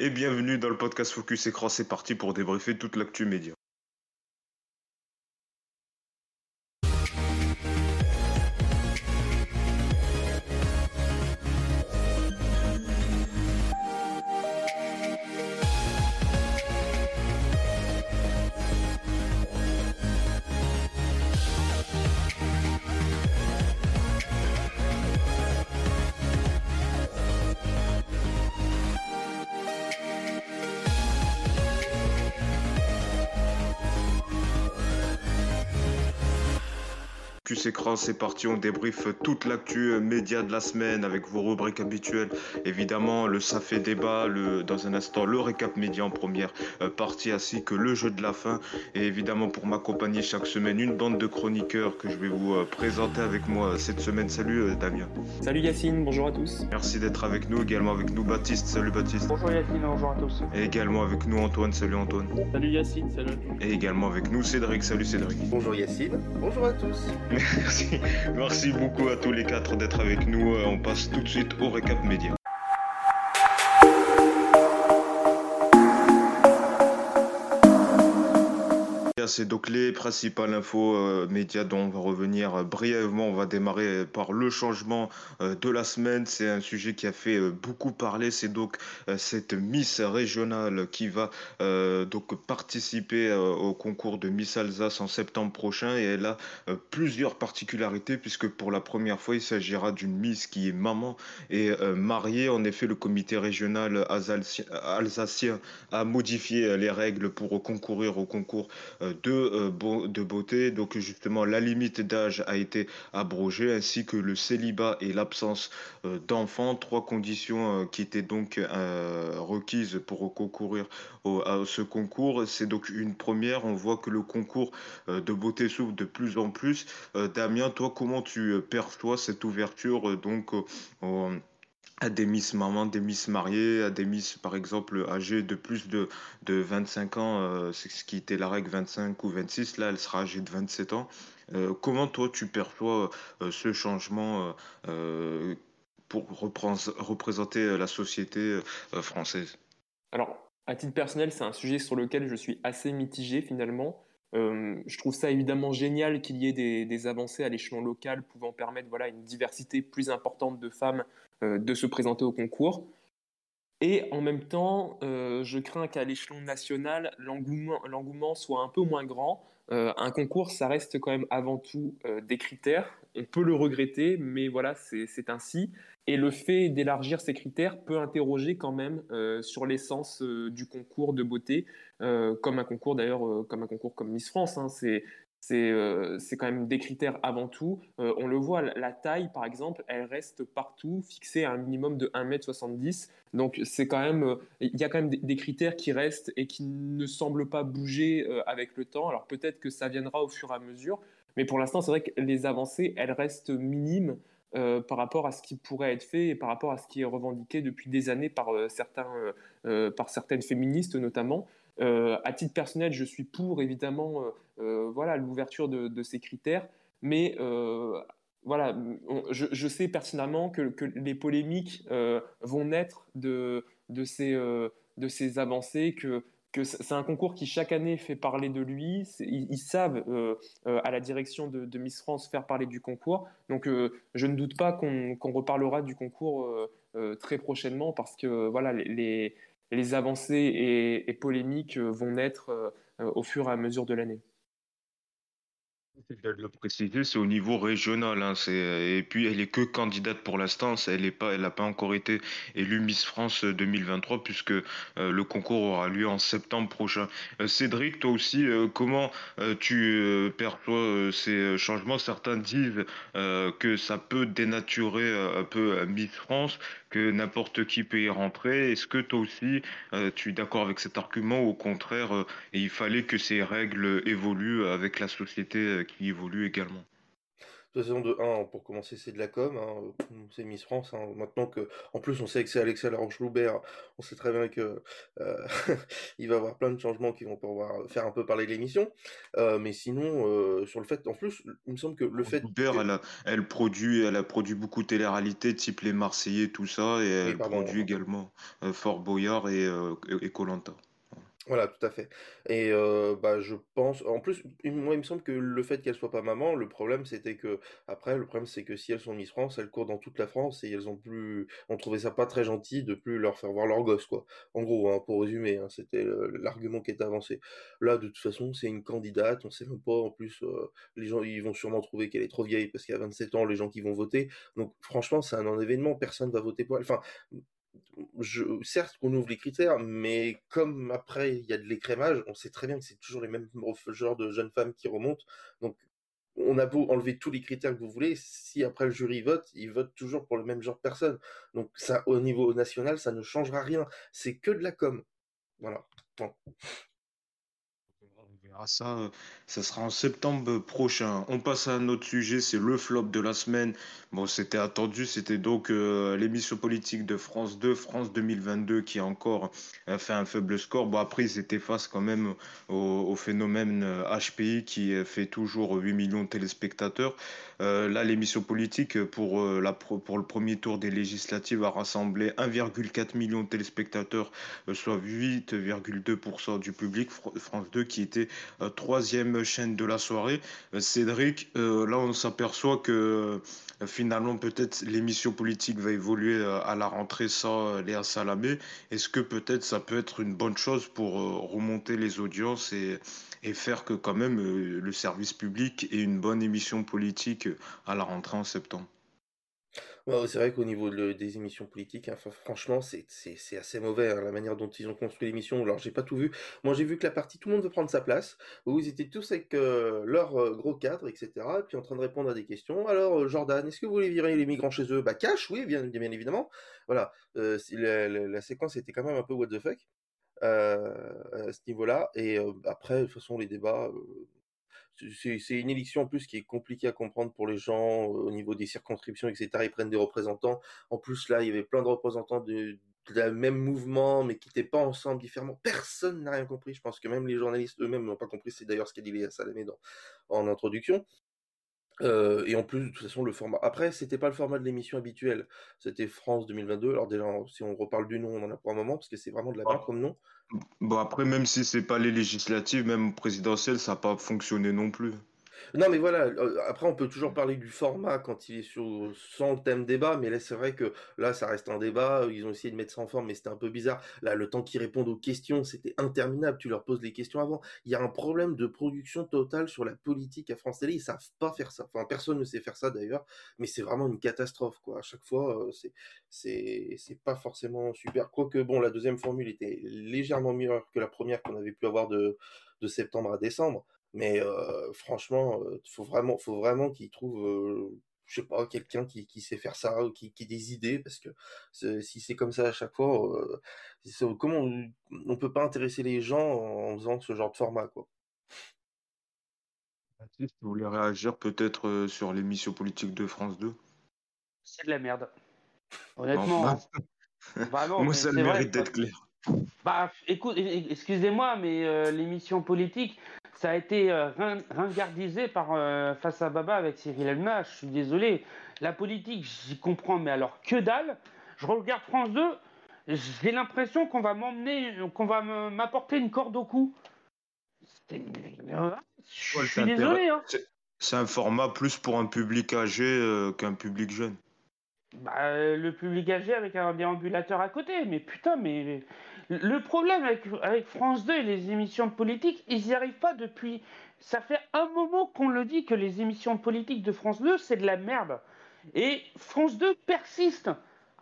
Et bienvenue dans le podcast Focus Écran, c'est parti pour débriefer toute l'actu média. C'est parti, on débriefe toute l'actu euh, média de la semaine avec vos rubriques habituelles. Évidemment, le ça fait débat, le, dans un instant, le récap média en première euh, partie, ainsi que le jeu de la fin. Et évidemment, pour m'accompagner chaque semaine, une bande de chroniqueurs que je vais vous euh, présenter avec moi cette semaine. Salut Damien. Salut Yacine, bonjour à tous. Merci d'être avec nous. Également avec nous Baptiste. Salut Baptiste. Bonjour Yacine, bonjour à tous. Et également avec nous Antoine. Salut Antoine. Salut Yacine, salut. Et également avec nous Cédric. Salut Cédric. Bonjour Yacine, bonjour à tous. Merci. Merci beaucoup à tous les quatre d'être avec nous. Euh, on passe tout de suite au récap média. C'est donc les principales infos euh, médias dont on va revenir euh, brièvement. On va démarrer par le changement euh, de la semaine. C'est un sujet qui a fait beaucoup parler. C'est donc cette Miss régionale qui va donc participer au concours de Miss Alsace en septembre prochain. Et elle a plusieurs particularités puisque pour la première fois, il s'agira d'une Miss qui est maman et mariée. En effet, le comité régional alsacien a modifié les règles pour concourir au concours de, euh, de beauté. Donc justement, la limite d'âge a été abrogée, ainsi que le célibat et l'absence euh, d'enfants, trois conditions euh, qui étaient donc requises pour concourir à ce concours. C'est donc une première. On voit que le concours de beauté s'ouvre de plus en plus. Damien, toi, comment tu perçois cette ouverture donc à des Miss mamans, des Miss mariées, à des par exemple âgées de plus de, de 25 ans, euh, c'est ce qui était la règle 25 ou 26, là elle sera âgée de 27 ans. Euh, comment toi tu perçois euh, ce changement pour représenter la société française? Alors, à titre personnel, c'est un sujet sur lequel je suis assez mitigé finalement. Je trouve ça évidemment génial qu'il y ait des, avancées à l'échelon local pouvant permettre voilà, une diversité plus importante de femmes euh, de se présenter au concours. Et en même temps, euh, je crains qu'à l'échelon national, l'engouement soit un peu moins grand. Euh, un concours, ça reste quand même avant tout des critères. On peut le regretter, mais voilà, c'est ainsi. Et le fait d'élargir ces critères peut interroger quand même sur l'essence du concours de beauté, comme un concours d'ailleurs, comme un concours comme Miss France. Hein. Euh, c'est quand même des critères avant tout. Euh, on le voit, la taille, par exemple, elle reste partout fixée à un minimum de 1m70. Donc, c'est quand même, euh, il y a quand même des, critères qui restent et qui ne semblent pas bouger avec le temps. Alors, peut-être que ça viendra au fur et à mesure. Mais pour l'instant, c'est vrai que les avancées, elles restent minimes par rapport à ce qui pourrait être fait et par rapport à ce qui est revendiqué depuis des années par, certains, par certaines féministes notamment. Euh, à titre personnel, je suis pour évidemment euh, euh, voilà l'ouverture de, ces critères, mais voilà, je, sais personnellement que, les polémiques vont naître de, de, ces, de ces avancées, que, que c'est un concours qui chaque année fait parler de lui. Ils, savent à la direction de, Miss France faire parler du concours. Donc je ne doute pas qu'on reparlera du concours très prochainement parce que voilà les, les avancées et, polémiques euh, vont naître euh, euh, au fur et à mesure de l'année. Le préciser, c'est au niveau régional. Hein, et puis, elle est que candidate pour l'instant. Elle n'a pas, encore été élue Miss France 2023 puisque le concours aura lieu en septembre prochain. Cédric, toi aussi, comment tu perçois ces changements? Certains disent que ça peut dénaturer un peu Miss France que n'importe qui peut y rentrer. Est-ce que toi aussi, euh, tu es d'accord avec cet argument? Au contraire, euh, il fallait que ces règles évoluent avec la société euh, qui évolue également de toute façon, de 1, pour commencer, c'est de la com, hein, c'est Miss France. Hein. Maintenant que, en plus, on sait que c'est Alexia Laroche-Loubert, on sait très bien que euh, il va y avoir plein de changements qui vont pouvoir faire un peu parler de l'émission. Euh, mais sinon, euh, sur le fait, en plus, il me semble que le fait. Loubert, elle, a, elle, produit, elle a produit beaucoup de télé-réalités, type Les Marseillais, tout ça, et elle produit également Fort Boyard et Colanta. Voilà, tout à fait. Et bah, je pense, en plus, moi, il me semble que le fait qu'elle soit pas maman, le problème, c'était que, après, le problème, c'est que si elles sont Miss France, elles courent dans toute la France et elles ont plus, on trouvait ça pas très gentil de plus leur faire voir leur gosse, quoi. En gros, hein, pour résumer, hein, c'était l'argument qui était avancé. Là, de toute façon, c'est une candidate, on sait même pas, en plus, les gens, ils vont sûrement trouver qu'elle est trop vieille parce qu'il y a 27 ans, les gens qui vont voter. Donc, franchement, c'est un événement, personne va voter pour elle. Enfin, certes qu'on ouvre les critères, mais comme après il y a de l'écrémage, on sait très bien que c'est toujours les mêmes genres de jeunes femmes qui remontent. Donc on a beau enlever tous les critères que vous voulez, si après le jury vote, il vote toujours pour le même genre de personne. Donc ça, au niveau national, ça ne changera rien. C'est que de la com. Voilà. Euh, ça sera en septembre prochain. On passe à un autre sujet, c'est le flop de la semaine. Bon, c'était attendu, c'était donc euh, l'émission politique de France 2, France 2022, qui a encore euh, fait un faible score. Bon, après, ils étaient face quand même au, phénomène HPI qui fait toujours 8 millions de téléspectateurs. là, l'émission politique pour, pour le premier tour des législatives a rassemblé 1,4 million de téléspectateurs, soit 8,2% du public. France 2 qui était euh, troisième chaîne de la soirée. Euh, Cédric, euh, là on s'aperçoit que finalement peut-être l'émission politique va évoluer à la rentrée sans Léa Salamé. Est-ce que peut-être ça peut être une bonne chose pour remonter les audiences et, et faire que quand même le service public ait une bonne émission politique à la rentrée en septembre? C'est vrai qu'au niveau des émissions politiques, hein, franchement, c'est assez mauvais hein, la manière dont ils ont construit l'émission. Alors, j'ai pas tout vu. Moi, j'ai vu que la partie tout le monde veut prendre sa place, où ils étaient tous avec euh, leur euh, gros cadre, etc., et puis en train de répondre à des questions. Alors, euh, Jordan, est-ce que vous voulez virer les migrants chez eux? Bah, cash, oui, bien, bien évidemment. Voilà, la, séquence était quand même un peu what the fuck. à ce niveau-là. Et après, de toute façon, les débats, c'est une élection en plus qui est compliquée à comprendre pour les gens au niveau des circonscriptions, etc. Ils prennent des représentants. En plus, là, il y avait plein de représentants de, de même mouvement, mais qui n'étaient pas ensemble différemment. Personne n'a rien compris. Je pense que même les journalistes eux-mêmes n'ont pas compris. C'est d'ailleurs ce qu'a dit Léa Salamé dans, en introduction. Euh, et en plus, de toute façon, le format. Après, c'était pas le format de l'émission habituelle. C'était France 2022. Alors déjà, si on reparle du nom, on en a pour un moment parce que c'est vraiment de la merde comme nom. Bon après, même si c'est pas les législatives, même présidentielles, ça n'a pas fonctionné non plus. Non, mais voilà, euh, après, on peut toujours parler du format quand il est sur, sans thème débat, mais là, c'est vrai que là, ça reste un débat. Ils ont essayé de mettre ça en forme, mais c'était un peu bizarre. Là, le temps qu'ils répondent aux questions, c'était interminable. Tu leur poses les questions avant. Il y a un problème de production totale sur la politique à France Télé. Ils savent pas faire ça. Enfin, personne ne sait faire ça d'ailleurs, mais c'est vraiment une catastrophe, quoi. À chaque fois, euh, c'est, c'est, c'est pas forcément super. Quoique, bon, la deuxième formule était légèrement meilleure que la première qu'on avait pu avoir de, de septembre à décembre. Mais euh, franchement, il faut vraiment, faut vraiment qu'ils trouvent, je sais pas, quelqu'un qui, qui, sait faire ça, ou qui, qui ait des idées, parce que si c'est comme ça à chaque fois, comment on, on, peut pas intéresser les gens en faisant ce genre de format, quoi? Baptiste, vous voulez réagir peut-être sur l'émission politique de France 2 C'est de la merde. Honnêtement. Moi, ça le mérite d'être clair. Bah, écoute, excusez-moi, mais l'émission politique, ça a été euh, ringardisé par euh, Face à Baba avec Cyril Hanouna. Je suis désolé. La politique, j'y comprends, mais alors que dalle. Je regarde France 2, j'ai l'impression qu'on va m'emmener, qu'on va m'apporter une corde au cou. Je suis désolé. Hein. C'est un format plus pour un public âgé euh, qu'un public jeune. Bah, le public âgé avec un déambulateur à côté. Mais putain, mais le problème avec, France 2 et les émissions politiques, ils n'y arrivent pas depuis. Ça fait un moment qu'on le dit que les émissions politiques de France 2, c'est de la merde. Et France 2 persiste.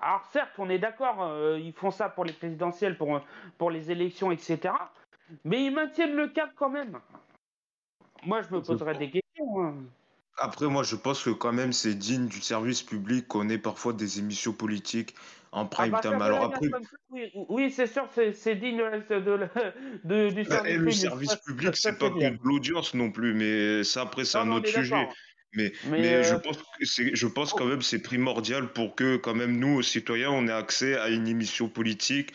Alors certes, on est d'accord, euh, ils font ça pour les présidentielles, pour, pour les élections, etc. Mais ils maintiennent le cap quand même. Moi, je me poserais des questions. Hein. Après, moi, je pense que quand même, c'est digne du service public qu'on ait parfois des émissions politiques en ah prime bah, time. Alors après... Oui, c'est sûr, c'est digne de, de, du bah, service public. le service public, c'est pas que de l'audience non plus, mais ça, après, c'est un autre sujet. Mais, mais, je pense que c'est, je pense quand même c'est primordial pour que quand même nous, citoyens, on ait accès à une émission politique,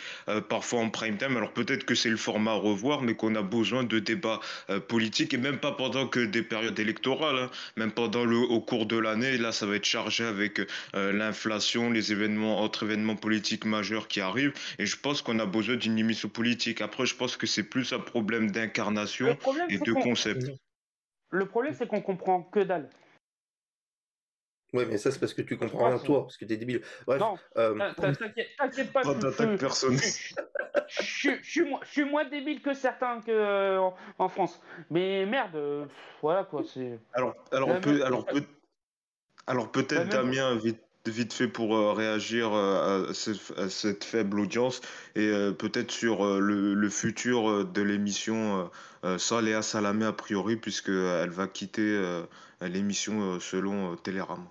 parfois en prime time. Alors peut-être que c'est le format à revoir, mais qu'on a besoin de débats politiques et même pas pendant que des périodes électorales, hein. même pendant le, au cours de l'année. Là, ça va être chargé avec l'inflation, les événements, autres événements politiques majeurs qui arrivent. Et je pense qu'on a besoin d'une émission politique. Après, je pense que c'est plus un problème d'incarnation et de concept. Le problème, c'est qu'on comprend que dalle. Ouais, mais ça, c'est parce que tu comprends rien, toi, parce que t'es débile. Bref. Non, euh... t'inquiète pas. Je suis moins débile que certains que, euh, en, France. Mais merde, euh, voilà quoi. c'est. Alors, alors, peut, alors, peut, alors peut-être, Damien, vite, vite fait pour euh, réagir à cette, faible audience et peut-être sur le, futur de l'émission sans Léa Salamé a priori, puisqu'elle va quitter l'émission selon Télérama.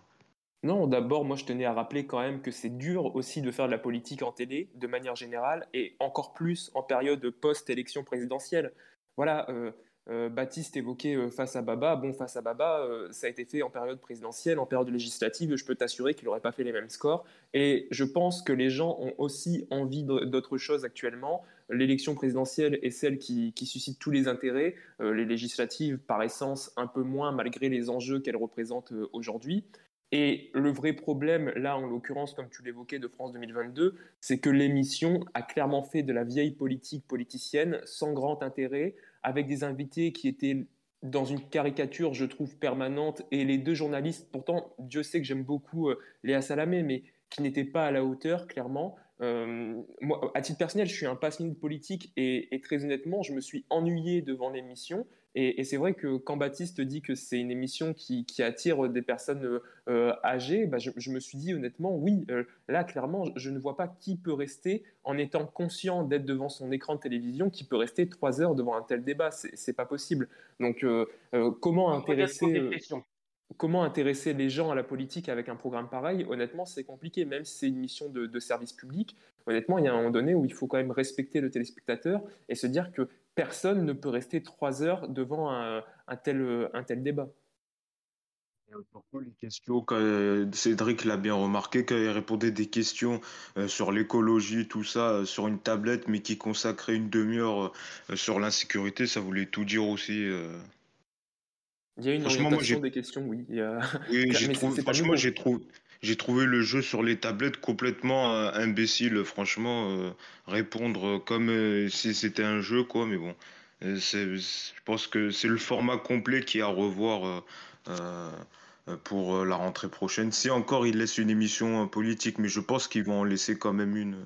Non, d'abord, moi je tenais à rappeler quand même que c'est dur aussi de faire de la politique en télé, de manière générale, et encore plus en période post-élection présidentielle. Voilà, euh, euh, Baptiste évoquait euh, face à Baba. Bon, face à Baba, ça a été fait en période présidentielle, en période législative. Je peux t'assurer qu'il n'aurait pas fait les mêmes scores. Et je pense que les gens ont aussi envie d'autres choses actuellement. L'élection présidentielle est celle qui, qui, suscite tous les intérêts. les législatives, par essence, un peu moins, malgré les enjeux qu'elles représentent aujourd'hui. Et le vrai problème, là, en l'occurrence, comme tu l'évoquais, de France 2022, c'est que l'émission a clairement fait de la vieille politique politicienne sans grand intérêt, avec des invités qui étaient dans une caricature, je trouve, permanente, et les deux journalistes, pourtant, Dieu sait que j'aime beaucoup euh, Léa Salamé, mais qui n'étaient pas à la hauteur, clairement. Euh, moi, à titre personnel, je suis un passionné de politique, et, et très honnêtement, je me suis ennuyé devant l'émission. Et, c'est vrai que quand Baptiste dit que c'est une émission qui, attire des personnes euh, âgées, bah, je, me suis dit honnêtement, oui, euh, là clairement, je ne vois pas qui peut rester en étant conscient d'être devant son écran de télévision, qui peut rester trois heures devant un tel débat. C'est pas possible. Donc, comment intéresser comment intéresser les gens à la politique avec un programme pareil, honnêtement, c'est compliqué, même si c'est une mission de, service public. Honnêtement, il y a un moment donné où il faut quand même respecter le téléspectateur et se dire que personne ne peut rester trois heures devant un, tel, un tel débat. Les questions, euh, Cédric l'a bien remarqué, quand il répondait des questions euh, sur l'écologie, tout ça, euh, sur une tablette, mais qui consacrait une demi-heure sur l'insécurité, ça voulait tout dire aussi. Il y a une orientation des questions, oui. oui franchement, j'ai trouvé, j'ai trouvé le jeu sur les tablettes complètement euh, imbécile. Franchement, euh, répondre comme euh, si c'était un jeu, quoi. Mais bon, je pense que c'est le format complet qui est à revoir pour la rentrée prochaine. Si encore ils laissent une émission politique, mais je pense qu'ils vont en laisser quand même une.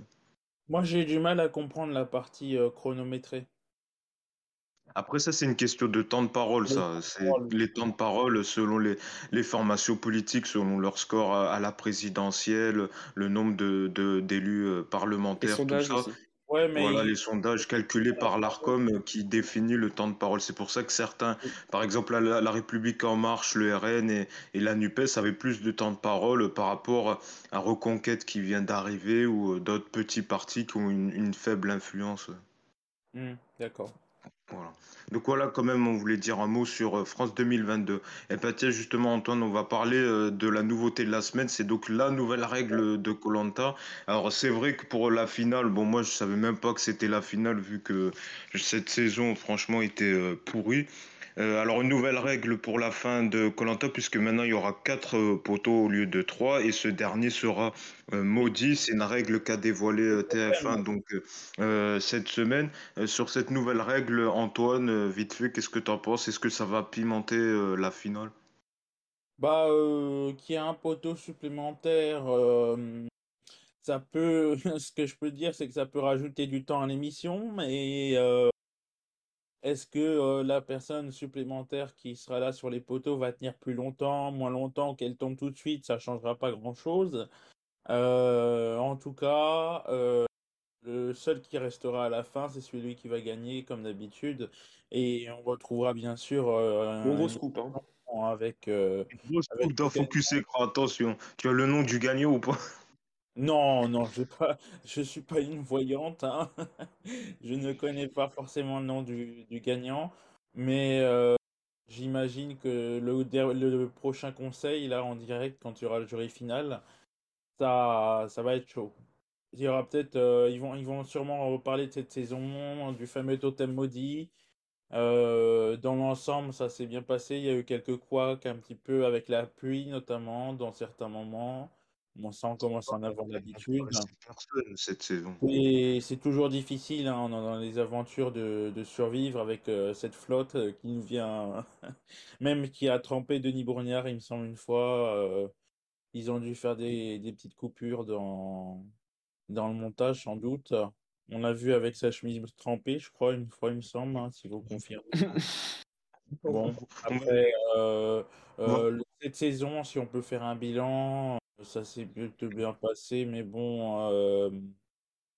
Moi, j'ai du mal à comprendre la partie chronométrée. Après, ça, c'est une question de temps de parole, ça. C'est les temps de parole selon les, les formations politiques, selon leur score à, la présidentielle, le nombre de, de- d'élus euh, parlementaires, tout ça. Voilà les sondages calculés par l'ARCOM euh, qui définit le temps de parole. C'est pour ça que certains, par exemple la, République en marche, le RN et, et la NUPES avaient plus de temps de parole par rapport à Reconquête qui vient d'arriver ou euh, d'autres petits partis qui ont une, une faible influence. Mmh, d'accord. Donc voilà, quand même, on voulait dire un mot sur euh, France 2022. Et bien tiens, justement, Antoine, on va parler euh, de la nouveauté de la semaine. C'est donc la nouvelle règle de Colanta. Alors c'est vrai que pour la finale, bon, moi je savais même pas que c'était la finale vu que cette saison, franchement, était euh, pourrie. Euh, alors une nouvelle règle pour la fin de Colanta puisque maintenant il y aura quatre euh, poteaux au lieu de trois et ce dernier sera euh, maudit. C'est une règle qu'a dévoilé TF1 donc cette semaine. sur cette nouvelle règle, Antoine, vite fait, qu'est-ce que tu en penses? Est-ce que ça va pimenter la finale? Bah, qu'il y a un poteau supplémentaire. Ça peut, ce que je peux dire, c'est que ça peut rajouter du temps à l'émission, mais est-ce que euh, la personne supplémentaire qui sera là sur les poteaux va tenir plus longtemps, moins longtemps, qu'elle tombe tout de suite Ça changera pas grand-chose. Euh, en tout cas, euh, le seul qui restera à la fin, c'est celui qui va gagner, comme d'habitude. Et on retrouvera bien sûr un gros scoop. Hein. Avec, gros scoop dans Focus Écran, attention. Tu as le nom du gagnant ou pas? Non, non, je pas, je suis pas une voyante, hein. Je ne connais pas forcément le nom du, gagnant, mais euh, j'imagine que le, prochain conseil, là, en direct, quand il y aura le jury final, ça, va être chaud. Il y aura peut-être, euh, ils vont, ils vont sûrement reparler de cette saison, du fameux totem maudit. Euh, dans l'ensemble, ça s'est bien passé. Il y a eu quelques couacs un petit peu avec la pluie, notamment, dans certains moments. On sent commence à en avoir l'habitude. cette saison. Et c'est toujours difficile hein, dans les aventures de, de survivre avec euh, cette flotte euh, qui nous vient, même qui a trempé Denis Bourgnard, il me semble, une fois. ils ont dû faire des, des petites coupures dans, dans le montage, sans doute. On l'a vu avec sa chemise trempée, je crois, une fois, il me semble, hein, si vous confirmez. bon, après, euh, euh, cette saison, si on peut faire un bilan, ça s'est plutôt bien passé, mais bon, euh,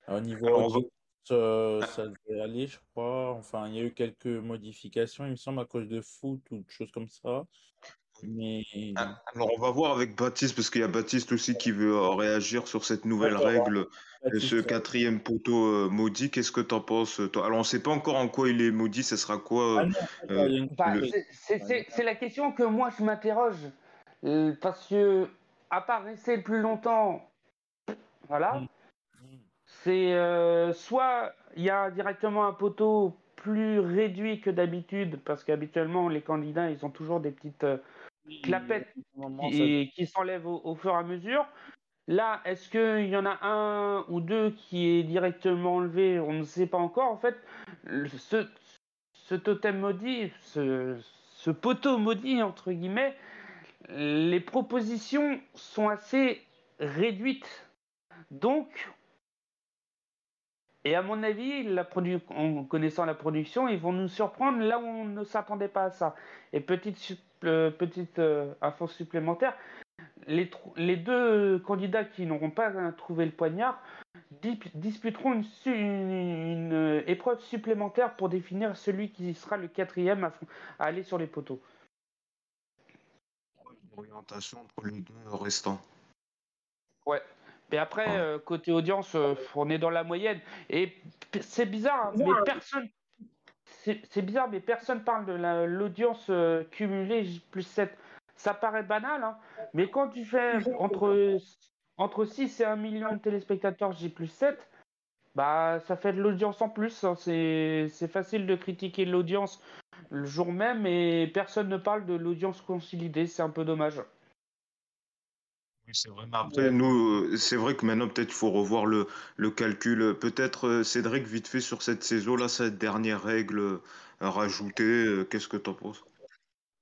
au niveau ça, ça devait aller, je crois. Enfin, il y a eu quelques modifications, il me semble, à cause de foot ou de choses comme ça. Mais... Ah, alors, on va voir avec Baptiste, parce qu'il y a Baptiste aussi qui veut euh, réagir sur cette nouvelle règle de ce quatrième poteau euh, maudit. Qu'est-ce que tu en penses, toi? Alors, on ne sait pas encore en quoi il est maudit, ce sera quoi euh, bah, C'est la question que moi je m'interroge. parce que, à part rester plus longtemps, voilà, mm. c'est soit il y a directement un poteau plus réduit que d'habitude, parce qu'habituellement, les candidats, ils ont toujours des petites clapettes qui, qui s'enlèvent au, fur et à mesure. Là, est-ce qu'il y en a un ou deux qui est directement enlevé? On ne sait pas encore. En fait, ce, ce totem maudit, ce, ce, poteau maudit, entre guillemets, les propositions sont assez réduites. Donc, et à mon avis, en connaissant la production, ils vont nous surprendre là où on ne s'attendait pas à ça. Et petite, euh, euh, info supplémentaire, les, deux candidats qui n'auront pas trouvé le poignard disputeront une, euh, épreuve supplémentaire pour définir celui qui sera le quatrième à aller sur les poteaux. Orientation entre les deux restants. Ouais, mais après, euh, côté audience, euh, on est dans la moyenne. Et c'est bizarre, hein, mais personne. C'est bizarre, mais personne parle de l'audience euh, cumulée J plus 7. Ça paraît banal, hein, mais quand tu fais entre, entre 6 et 1 million de téléspectateurs J plus 7, bah, ça fait de l'audience en plus. Hein. C'est facile de critiquer l'audience le jour même et personne ne parle de l'audience consolidée. C'est un peu dommage c'est vrai. Mais après, nous, euh, c'est vrai que maintenant, peut-être, il faut revoir le, le calcul. Peut-être, euh, Cédric, vite fait sur cette saison-là, cette dernière règle euh, rajoutée, qu'est-ce que tu en penses?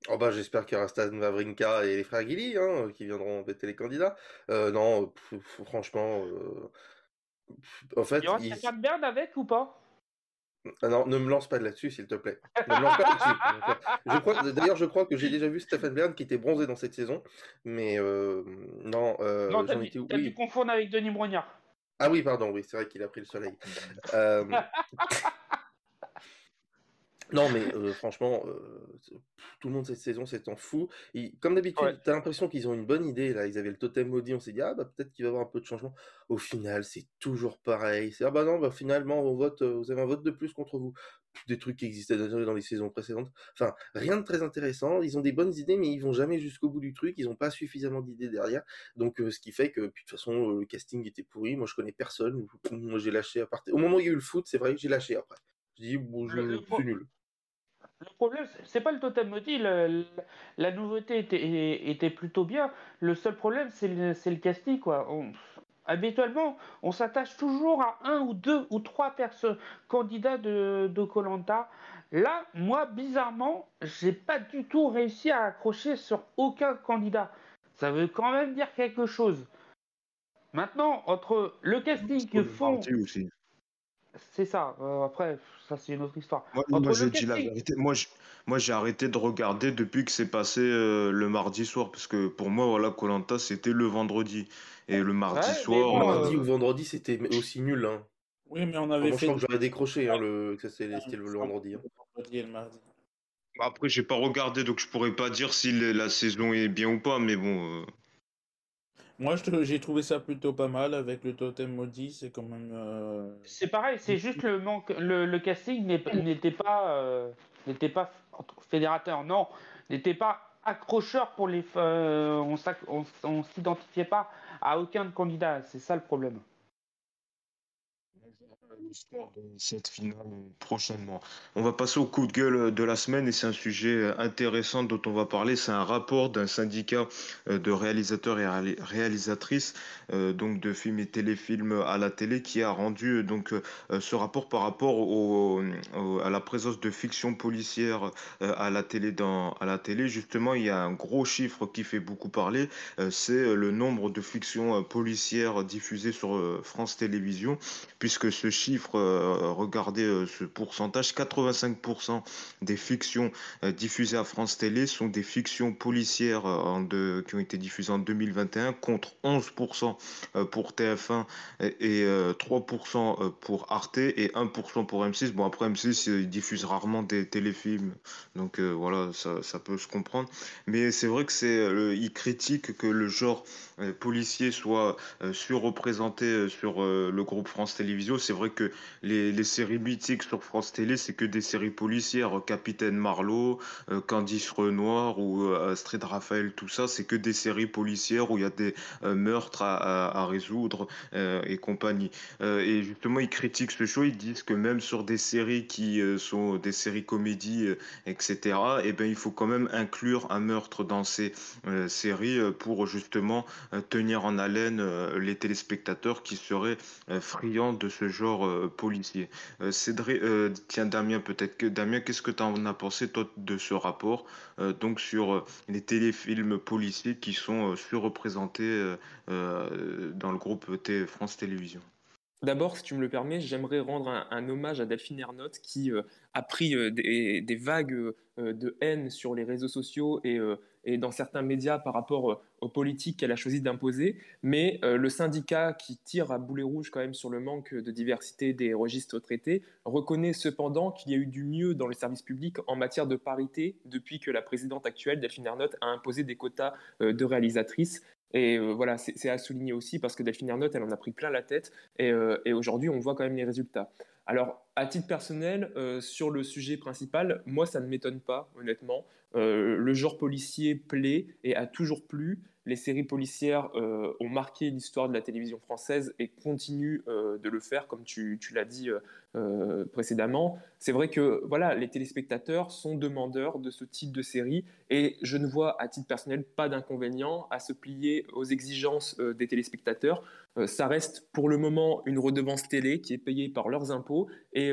Oh bah, j'espère qu'il y aura Stan Wawrinka et les frères Guilly hein, qui viendront embêter les candidats. non, franchement, en fait, il y aura il... Bern avec ou pas? Ah non, ne me lance pas là-dessus, s'il te plaît. Ne me lance pas là-dessus. D'ailleurs, je crois que j'ai déjà vu Stephen Bern qui était bronzé dans cette saison, mais euh, non. Euh, non, t'as dû, confondre avec Denis Brognard. Ah oui, pardon, oui, c'est vrai qu'il a pris le soleil. euh... Non, mais euh, franchement, euh, tout le monde cette saison s'est en fou. Et, comme d'habitude, t'as l'impression qu'ils ont une bonne idée. Là, ils avaient le totem maudit. On s'est dit, ah bah peut-être qu'il va y avoir un peu de changement. Au final, c'est toujours pareil. C'est ah bah non, bah finalement, on vote, vous avez un vote de plus contre vous. Des trucs qui existaient déjà dans les saisons précédentes. Enfin, rien de très intéressant. Ils ont des bonnes idées, mais ils vont jamais jusqu'au bout du truc. Ils n'ont pas suffisamment d'idées derrière. Donc, ce qui fait que, puis, de toute façon, le casting était pourri. Moi, je connais personne. Moi, j'ai lâché à partir. Au moment où il y a eu le foot, c'est vrai, j'ai lâché après. Je dis, bon, je, c'est nul. Le problème, c'est pas le totem maudit. la nouveauté était, plutôt bien. Le seul problème, c'est le, casting, quoi. habituellement, on s'attache toujours à un ou deux ou trois personnes candidats de Colanta. Là, moi, bizarrement, j'ai pas du tout réussi à accrocher sur aucun candidat. Ça veut quand même dire quelque chose. Maintenant, entre le casting que font. C'est ça. Euh, après, ça c'est une autre histoire. Moi, j'ai dit la vérité. Moi, moi, j'ai arrêté de regarder depuis que c'est passé euh, le mardi soir, parce que pour moi, voilà, Colanta, c'était le vendredi et le mardi soir. Le mardi ou vendredi, c'était aussi nul. Hein. Oui, mais on avait fait. Je crois que j'aurais décroché hein, le... que c'était le, vendredi. Hein. Le le mardi. Après, j'ai pas regardé, donc je pourrais pas dire si la saison est bien ou pas, mais bon. Moi, j'ai trouvé ça plutôt pas mal avec le totem maudit. C'est quand même. Euh, c'est pareil, c'est juste le manque. Le, casting n'était pas. Euh, n'était pas fédérateur, non, n'était pas accrocheur pour les. Euh, on ne s'identifiait pas à aucun candidat. C'est ça le problème cette finale prochainement. On va passer au coup de gueule de la semaine et c'est un sujet intéressant dont on va parler. C'est un rapport d'un syndicat euh, de réalisateurs et réalisatrices euh, donc de films et téléfilms à la télé qui a rendu donc euh, ce rapport par rapport à la présence de fiction policière à la télé dans à la télé. Justement, il y a un gros chiffre qui fait beaucoup parler. C'est le nombre de fictions policières diffusées sur France Télévisions, puisque ce chiffre euh, regardez euh, ce pourcentage, 85% des fictions euh, diffusées à France Télé sont des fictions policières qui ont été diffusées en 2021 contre 11% pour TF1 et, 3% pour Arte et 1% pour M6. Bon après M6 ils diffusent rarement des téléfilms, donc voilà ça, peut se comprendre. Mais c'est vrai que c'est il critique que le genre policier soit surreprésenté sur le groupe France Télévisions. C'est vrai que les, séries mythiques sur France Télé, c'est que des séries policières. Capitaine Marlowe, euh, Candice Renoir ou euh, Astrid Raphaël, tout ça, c'est que des séries policières où il y a des euh, meurtres à, résoudre et compagnie. et justement, ils critiquent ce show, ils disent que même sur des séries qui sont des séries comédies, etc., eh ben, il faut quand même inclure un meurtre dans ces séries pour justement tenir en haleine les téléspectateurs qui seraient friands de ce genre policier. Euh, Cédric, euh, tiens Damien, peut-être que Damien, qu'est-ce que tu en as pensé toi de ce rapport euh, donc sur les téléfilms policiers qui sont surreprésentés dans le groupe France Télévisions? D'abord, si tu me le permets, j'aimerais rendre un, hommage à Delphine Ernotte qui a pris des, vagues de haine sur les réseaux sociaux et dans certains médias par rapport euh, aux politiques qu'elle a choisi d'imposer. Mais euh, le syndicat qui tire à boulet rouge quand même sur le manque de diversité des registres traités reconnaît cependant qu'il y a eu du mieux dans le service public en matière de parité depuis que la présidente actuelle, Delphine Ernotte, a imposé des quotas euh, de réalisatrices. Et voilà, c'est à souligner aussi parce que Delphine Ernotte, elle en a pris plein la tête. Et, et aujourd'hui, on voit quand même les résultats. Alors, à titre personnel, sur le sujet principal, moi, ça ne m'étonne pas, honnêtement. Euh, le genre policier plaît et a toujours plu. Les séries policières euh, ont marqué l'histoire de la télévision française et continuent euh, de le faire, comme tu, l'as dit précédemment. C'est vrai que voilà, les téléspectateurs sont demandeurs de ce type de série et je ne vois à titre personnel pas d'inconvénient à se plier aux exigences des téléspectateurs. ça reste pour le moment une redevance télé qui est payée par leurs impôts et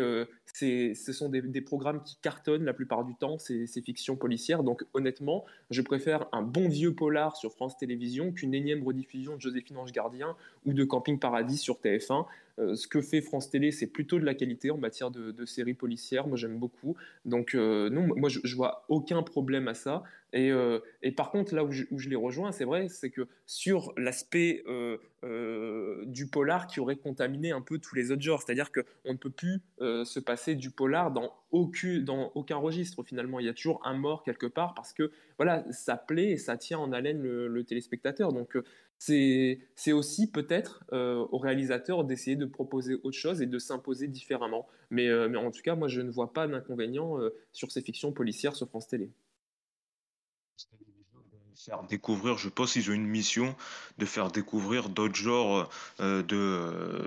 ce sont des, programmes qui cartonnent la plupart du temps, ces, fictions policières. Donc honnêtement, je préfère un bon vieux polar sur France Télévisions qu'une énième rediffusion de Joséphine Ange Gardien ou de Camping Paradis sur TF1. Euh, ce que fait France Télé, c'est plutôt de la qualité en matière de, séries policières. Moi, j'aime beaucoup. Donc, euh, non, moi, je, je, vois aucun problème à ça. Et, euh, par contre, là où je, où je les rejoins, c'est vrai, c'est que sur l'aspect du polar qui aurait contaminé un peu tous les autres genres, c'est-à-dire qu'on ne peut plus se passer du polar dans aucun, dans aucun registre finalement. Il y a toujours un mort quelque part parce que voilà, ça plaît et ça tient en haleine le, le téléspectateur. Donc, c'est aussi peut-être euh, aux réalisateurs d'essayer de proposer autre chose et de s'imposer différemment. Mais, euh, en tout cas, moi, je ne vois pas d'inconvénient euh, sur ces fictions policières sur France Télé. Faire découvrir, je pense qu'ils ont une mission de faire découvrir d'autres genres de,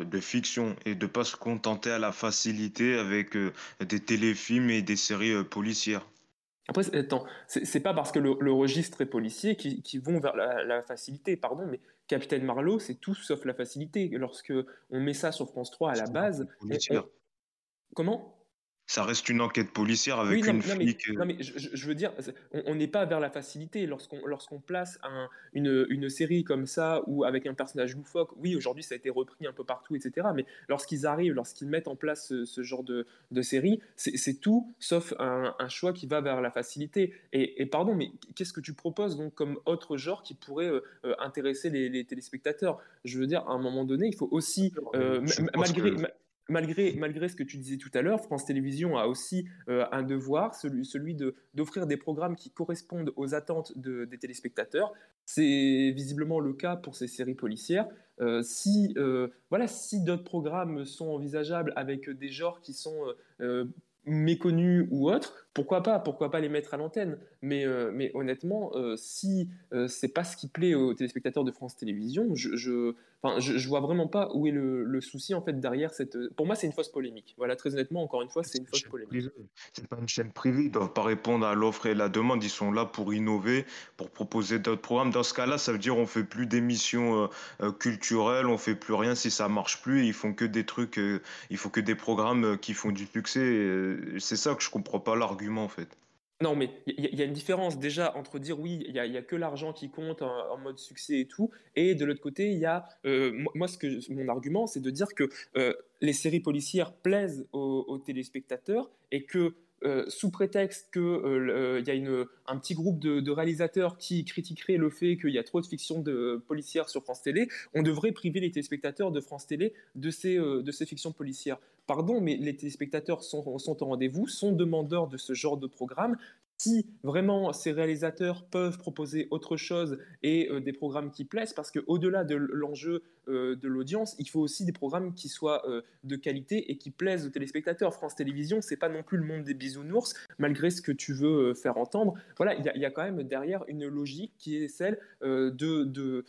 de, fiction et de ne pas se contenter à la facilité avec des téléfilms et des séries policières. Après, attends, c'est pas parce que le, registre est policier qui, vont vers la, facilité, pardon, mais Capitaine Marlowe, c'est tout sauf la facilité. Lorsque on met ça sur France 3 à la base, comment? Ça reste une enquête policière avec une flic. Euh. non, mais je, veux dire, on n'est pas vers la facilité. Lorsqu'on lorsqu'on place une, une, série comme ça, ou avec un personnage loufoque, oui, aujourd'hui ça a été repris un peu partout, etc. Mais lorsqu'ils arrivent, lorsqu'ils mettent en place ce, genre de, de série, c'est tout sauf un, choix qui va vers la facilité. Et, pardon, mais qu'est-ce que tu proposes donc comme autre genre qui pourrait euh, euh, intéresser les, téléspectateurs? Je veux dire, à un moment donné, il faut aussi, malgré malgré, malgré ce que tu disais tout à l'heure, France Télévisions a aussi euh, un devoir, celui, celui d'offrir des programmes qui correspondent aux attentes des téléspectateurs. C'est visiblement le cas pour ces séries policières. Euh, si euh, voilà, si d'autres programmes sont envisageables avec des genres qui sont méconnus ou autres, pourquoi pas Pourquoi pas les mettre à l'antenne mais, euh, mais honnêtement, euh, si euh, c'est pas ce qui plaît aux téléspectateurs de France Télévisions, je, je, enfin, je, je vois vraiment pas où est le, le, souci en fait derrière cette. Pour moi, c'est une fausse polémique. Voilà, très honnêtement, encore une fois, c'est une fausse polémique. C'est pas une chaîne privée, ils doivent pas répondre à l'offre et la demande. Ils sont là pour innover, pour proposer d'autres programmes. Dans ce cas-là, ça veut dire on fait plus d'émissions culturelles, on fait plus rien si ça marche plus. Ils font que des trucs, il faut que des programmes qui font du succès. C'est ça que je comprends pas l'argument en fait. Non, mais il y, a une différence déjà entre dire oui, il n'y a, que l'argent qui compte en, mode succès et tout, et de l'autre côté, il y a, euh, moi, ce que, mon argument, c'est de dire que euh, les séries policières plaisent aux, téléspectateurs et que euh, sous prétexte qu'il y a une, un petit groupe de, réalisateurs qui critiqueraient le fait qu'il y a trop de fiction de sur France Télé, on devrait priver les téléspectateurs de France Télé de ces, de ces fictions policières pardon, mais les téléspectateurs sont, au rendez-vous, sont demandeurs de ce genre de programme. Si vraiment ces réalisateurs peuvent proposer autre chose et euh, des programmes qui plaisent, parce qu'au-delà de l'enjeu euh, de l'audience, il faut aussi des programmes qui soient euh, de qualité et qui plaisent aux téléspectateurs. France Télévisions, c'est pas non plus le monde des bisounours, malgré ce que tu veux faire entendre. Voilà, il y, a quand même derrière une logique qui est celle de,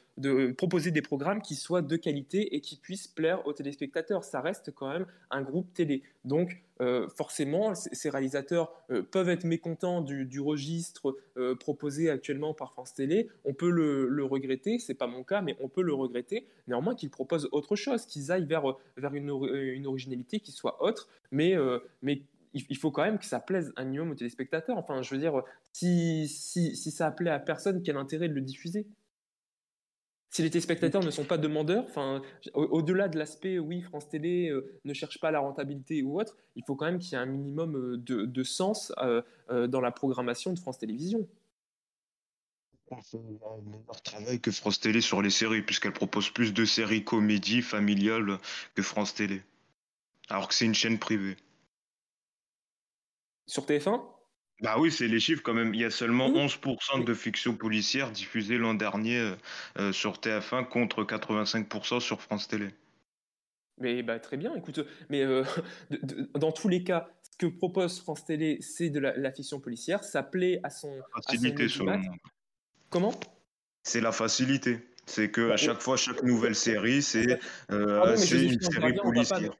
proposer des programmes qui soient de qualité et qui puissent plaire aux téléspectateurs. Ça reste quand même un groupe télé. Donc, euh, forcément, ces réalisateurs euh, peuvent être mécontents du, registre euh, proposé actuellement par France Télé. On peut le, le regretter, c'est pas mon cas, mais on peut le regretter. Néanmoins, qu'ils proposent autre chose, qu'ils aillent vers, vers une, une, originalité qui soit autre, mais, mais il faut quand même que ça plaise un minimum aux téléspectateurs. Enfin, je veux dire, si, si, si ça plaît à personne, quel intérêt de le diffuser? Si les téléspectateurs ne sont pas demandeurs, enfin, au-delà de l'aspect, oui, France Télé euh, ne cherche pas la rentabilité ou autre, il faut quand même qu'il y ait un minimum euh, de, de sens euh, dans la programmation de France Télévisions. On fait un meilleur travail que France Télé sur les séries, puisqu'elle propose plus de séries comédies familiales que France Télé. Alors que c'est une chaîne privée. Sur TF1 bah oui, c'est les chiffres quand même. Il y a seulement 11% de fiction policière diffusée l'an dernier euh, euh sur TF1 contre 85% sur France Télé. Mais bah, très bien, écoute, mais euh, de, de, dans tous les cas, ce que propose France Télé, c'est de la, la, fiction policière. Ça plaît à son. Facilité, à son Comment? C'est la facilité. C'est que à chaque fois, chaque nouvelle série, c'est euh, ah une série policière.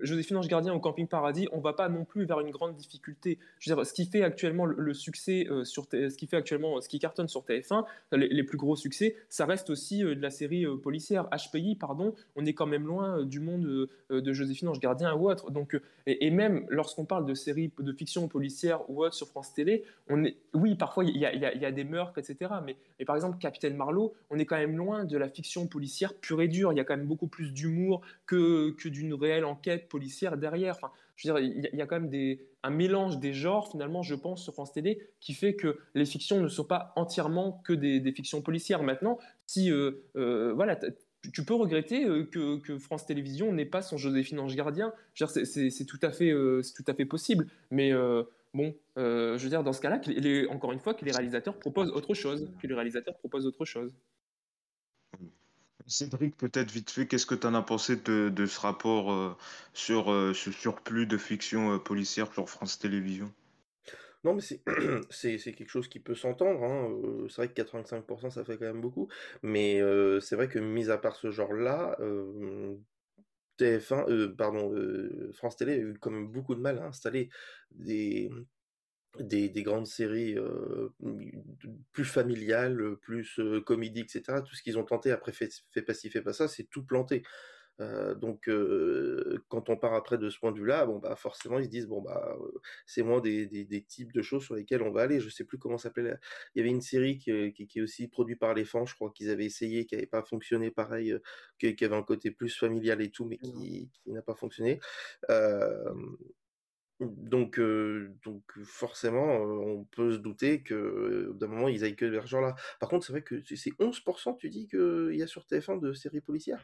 Joséphine Ange Gardien au Camping Paradis, on va pas non plus vers une grande difficulté. Je veux dire, ce qui fait actuellement le, succès euh, sur ce qui fait actuellement ce qui cartonne sur TF1, les, plus gros succès, ça reste aussi euh, de la série euh, policière HPI, pardon. On est quand même loin du monde de Joséphine Ange Gardien ou autre. Donc, et, même lorsqu'on parle de séries de fiction policière ou autre sur France Télé, on est, oui, parfois il y, y, a, des meurtres, etc. Mais, mais par exemple, Capitaine Marlowe, on est quand même loin de la fiction policière pure et dure. Il y a quand même beaucoup plus d'humour que, que d'une réelle enquête policière derrière. Je veux dire, il y, a quand même des, un mélange des genres, finalement, je pense, sur France Télé, qui fait que les fictions ne sont pas entièrement que des, fictions policières. Maintenant, si, euh, euh, voilà, tu peux regretter euh, que, France Télévisions n'ait pas son Joséphine Ange Gardien. C'est tout, à fait, euh, tout à fait possible. Mais bon, je veux dire, dans ce cas-là, encore une fois, que les réalisateurs proposent autre chose. Que les réalisateurs proposent autre chose. Cédric, peut-être vite fait, qu'est-ce que tu en as pensé de, ce rapport euh, sur euh, ce surplus de fiction euh, policière sur France Télévisions? Non, mais c'est quelque chose qui peut s'entendre. Hein. C'est vrai que 85%, ça fait quand même beaucoup. Mais c'est vrai que, mis à part ce genre-là, TF1, pardon, France Télé a eu quand même beaucoup de mal à installer des, des, des, grandes séries euh, plus familiales, plus euh, comédie, etc. Tout ce qu'ils ont tenté après fait, fait pas ci, fait pas ça, c'est tout planté. Euh, donc quand on part après de ce point de vue-là, bon bah forcément ils se disent bon bah c'est moins des, des, des, types de choses sur lesquelles on va aller. Je sais plus comment s'appelait. Il y avait une série qui, qui, qui est aussi produite par les fans, je crois qu'ils avaient essayé, qui n'avait pas fonctionné pareil, qui, qui, avait un côté plus familial et tout, mais qui, qui n'a pas fonctionné. Euh, donc, euh, donc forcément, euh, on peut se douter que euh, d'un moment ils aillent que vers ce genre-là. Par contre, c'est vrai que c'est 11%, tu dis qu'il y a sur TF1 de séries policières?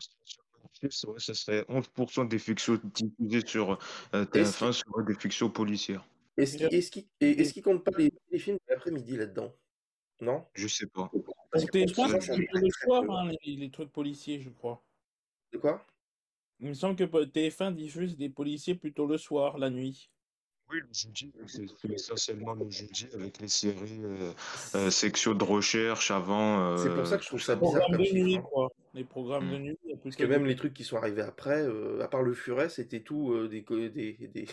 Ouais, ça serait 11% des fictions diffusées sur euh, TF1 seraient des fictions policières. Est-ce qu'ils est qu est qu comptent pas les, les films de l'après-midi là-dedans Non? Je sais pas. Parce que TF1, c'est le soir, hein, les, les trucs policiers, je crois. De quoi? Il me semble que TF1 diffuse des policiers plutôt le soir, la nuit. Oui, le jeudi, c'est c'est essentiellement le jeudi avec les séries euh, euh, sections de recherche avant. C'est pour ça euh, que je trouve ça bizarre comme de nuit, quoi. Les programmes de Mm. nuit, Parce que même les trucs qui sont arrivés après, euh, à part le furet, c'était tout euh, des, des, des...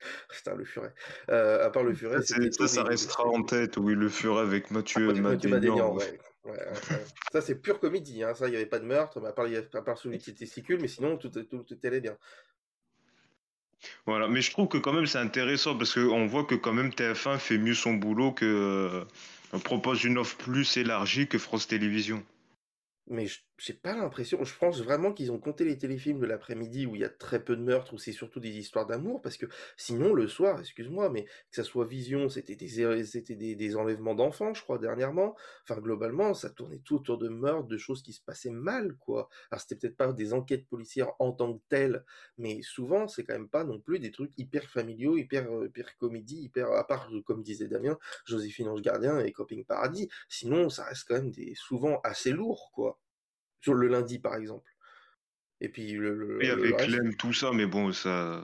Putain, le furet. Euh, à part le Ça, furet, ça, ça restera en tête, oui, le furet avec Mathieu Avec Mathieu. Ouais, ouais, ouais. Ça, c'est pure comédie. Hein. Ça, il n'y avait pas de meurtre, mais à part, à part celui qui testicule, mais sinon, tout, tout, tout allait bien. Voilà, mais je trouve que quand même c'est intéressant parce qu'on voit que quand même TF1 fait mieux son boulot que euh, propose une offre plus élargie que France Télévisions. J'ai pas l'impression. Je pense vraiment qu'ils ont compté les téléfilms de l'après-midi où il y a très peu de meurtres, où c'est surtout des histoires d'amour, parce que sinon, le soir, excuse-moi, mais que ça soit Vision, c'était des, c'était des, des enlèvements d'enfants, je crois, dernièrement. Enfin, globalement, ça tournait tout autour de meurtres, de choses qui se passaient mal, quoi. Alors, c'était peut-être pas des enquêtes policières en tant que telles, mais souvent, c'est quand même pas non plus des trucs hyper familiaux, hyper, euh, hyper comédie, hyper, à part, euh, comme disait Damien, Joséphine Ange Gardien et Camping Paradis. Sinon, ça reste quand même des, souvent assez lourd, quoi. Sur le lundi, par exemple. Et puis le, le, Oui, le avec reste. Clem, tout ça, mais bon, ça.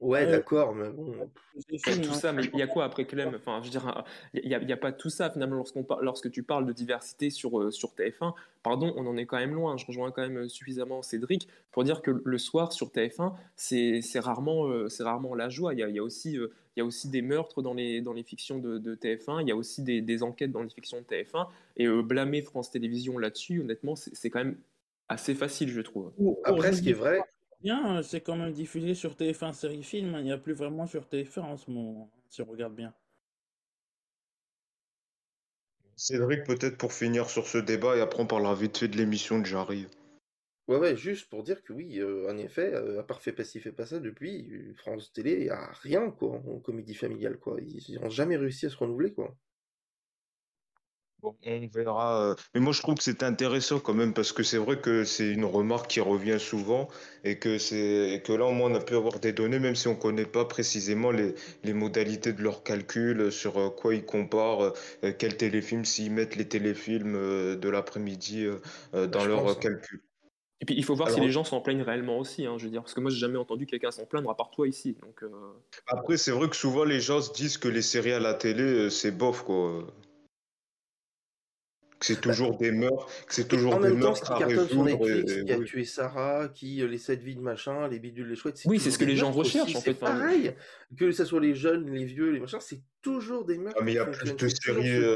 Ouais, Ouais, d'accord, mais bon. films, tout hein. ça, mais il y a quoi après Clem? Enfin, je veux dire, il n'y a, il y a pas tout ça finalement lorsqu'on par- lorsque tu parles de diversité sur, euh, sur TF1. Pardon, on en est quand même loin. Je rejoins quand même suffisamment Cédric pour dire que le soir sur TF1, c'est c'est rarement, euh, c'est rarement la joie. Il y a, il y a aussi, euh, il y a aussi des meurtres dans les, dans les fictions de, de TF1. Il y a aussi des, des enquêtes dans les fictions de TF1. Et euh, blâmer France Télévisions là-dessus, honnêtement, c'est quand même assez facile, je trouve. Après, ce qui est vrai, bien, euh, c'est quand même diffusé sur TF1 série film. Il n'y a plus vraiment sur TF1 en ce moment, si on regarde bien. Cédric, peut-être pour finir sur ce débat, et après on parlera vite fait de l'émission de Jarry. ouais, ouais, juste pour dire que oui, euh, en effet, euh, à part fait pas ci, fait pas ça, depuis, euh, France Télé a rien, quoi, en comédie familiale, quoi. Ils n'ont jamais réussi à se renouveler, quoi. Bon, on verra. euh, Mais moi, je trouve que c'est intéressant quand même parce que c'est vrai que c'est une remarque qui revient souvent et que c'est et que là, au moins, on a pu avoir des données, même si on ne connaît pas précisément les, les modalités de leur calcul, euh, sur euh, quoi ils comparent, quels téléfilms, s'ils mettent les téléfilms de l'après-midi dans je leur pense. calcul. Et puis il faut voir si les gens s'en plaignent réellement aussi, hein, je veux dire, parce que moi j'ai jamais entendu quelqu'un s'en plaindre à part toi ici. Donc, euh, après, c'est vrai que souvent, les gens se disent que les séries à la télé, c'est bof, quoi. Que c'est Bah, toujours des meurtres, que c'est toujours en des même temps, ce meurtres qui à résoudre. Netflix, Et, et qui a oui. tué Sarah, qui euh, les sept vies de machin, les bidules, les chouettes, c'est oui, c'est ce que les gens recherchent aussi, en fait. Enfin, pareil. Que ce soit les jeunes, les vieux, les machins, c'est toujours des Ah, meurtres mais il qui y a plus de séries, euh,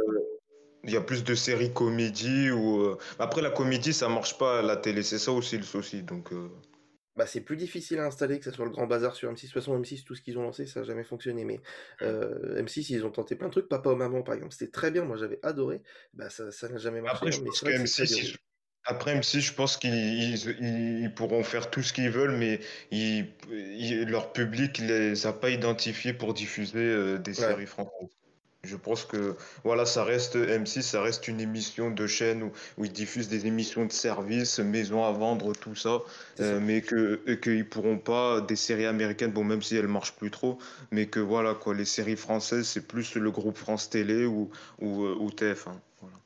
il y a plus de séries comédies ou euh, après la comédie ça marche pas à la télé, c'est ça aussi le souci. Donc euh, Bah, c'est plus difficile à installer que ça soit le grand bazar sur M6. De toute façon, M6, tout ce qu'ils ont lancé, ça n'a jamais fonctionné. Mais euh, M6, ils ont tenté plein de trucs. Papa ou maman, par exemple, c'était très bien. Moi, j'avais adoré. Bah, ça, ça n'a jamais marché. après hein, je mais pense c'est que vrai que c'est très M6 bien. ils- après M6 je pense qu'ils ils, ils pourront faire tout ce qu'ils veulent mais ils, ils- leur public les a pas identifiés pour diffuser euh, des Ouais, séries françaises. Je pense que voilà, ça reste M6, ça reste une émission de chaîne où, où ils diffusent des émissions de service, maison à vendre, tout ça, euh, ça. mais que qu'ils pourront pas des séries américaines, bon même si elles marchent plus trop, mais que voilà quoi, les séries françaises c'est plus le groupe France Télé ou ou, euh, ou TF1. Voilà.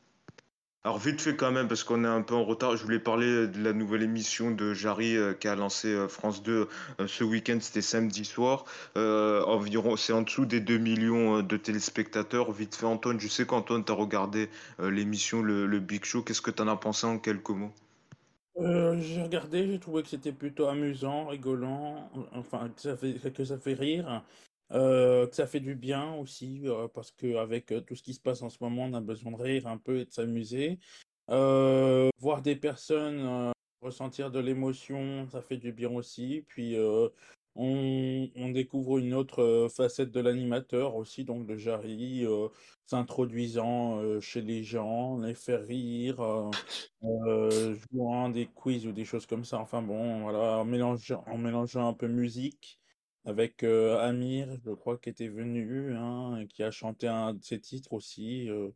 Alors vite fait quand même parce qu'on est un peu en retard. Je voulais parler de la nouvelle émission de Jarry euh, qui a lancé euh, France 2 euh, ce week-end. C'était samedi soir. Environ, c'est en dessous des 2 millions de téléspectateurs. Vite fait Antoine, je sais qu'Antoine t'as regardé euh, l'émission le, Big Show. Qu'est-ce que t'en as pensé en quelques mots? J'ai regardé, j'ai trouvé que c'était plutôt amusant, rigolant, enfin ça fait, que ça fait rire, euh, que ça fait du bien aussi, euh, parce qu'avec tout ce qui se passe en ce moment, on a besoin de rire un peu et de s'amuser. Euh, voir des personnes euh, ressentir de l'émotion, ça fait du bien aussi. Puis euh, on, découvre une autre euh, facette de l'animateur aussi, donc de Jarry, euh, s'introduisant euh, chez les gens, les faire rire. euh, euh, jouant des quiz ou des choses comme ça. Enfin bon, voilà, en mélangeant, en mélangeant un peu musique avec euh, Amir, je crois, qui était venu, hein, et qui a chanté un de ses titres aussi. euh.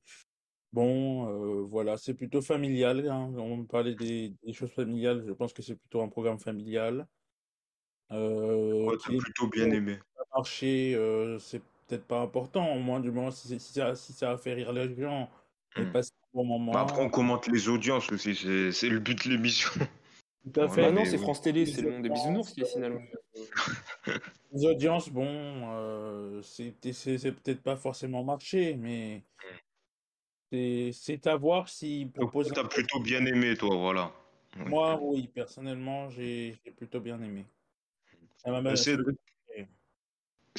Bon, euh, voilà, c'est plutôt familial. hein. On parlait des, des choses familiales, je pense que c'est plutôt un programme familial. Euh, qu'il t'as plutôt bien aimé. marché, euh, c'est peut-être pas important, au moins du moment si, c'est- si ça, si ça a fait rire les gens et Hmm. passer un bon Bah, après moment. on commente les audiences aussi, c'est c'est le but de l'émission. Tout à fait. Non, c'est oui. France Télé, c'est le monde des bisounours, finalement. les audiences, bon, euh, c'est peut-être pas forcément marché, mais c'est à voir s'ils proposent t'as plutôt bien aimé, toi, voilà. Oui. Moi, oui, personnellement, j'ai plutôt bien aimé. Ça m'a même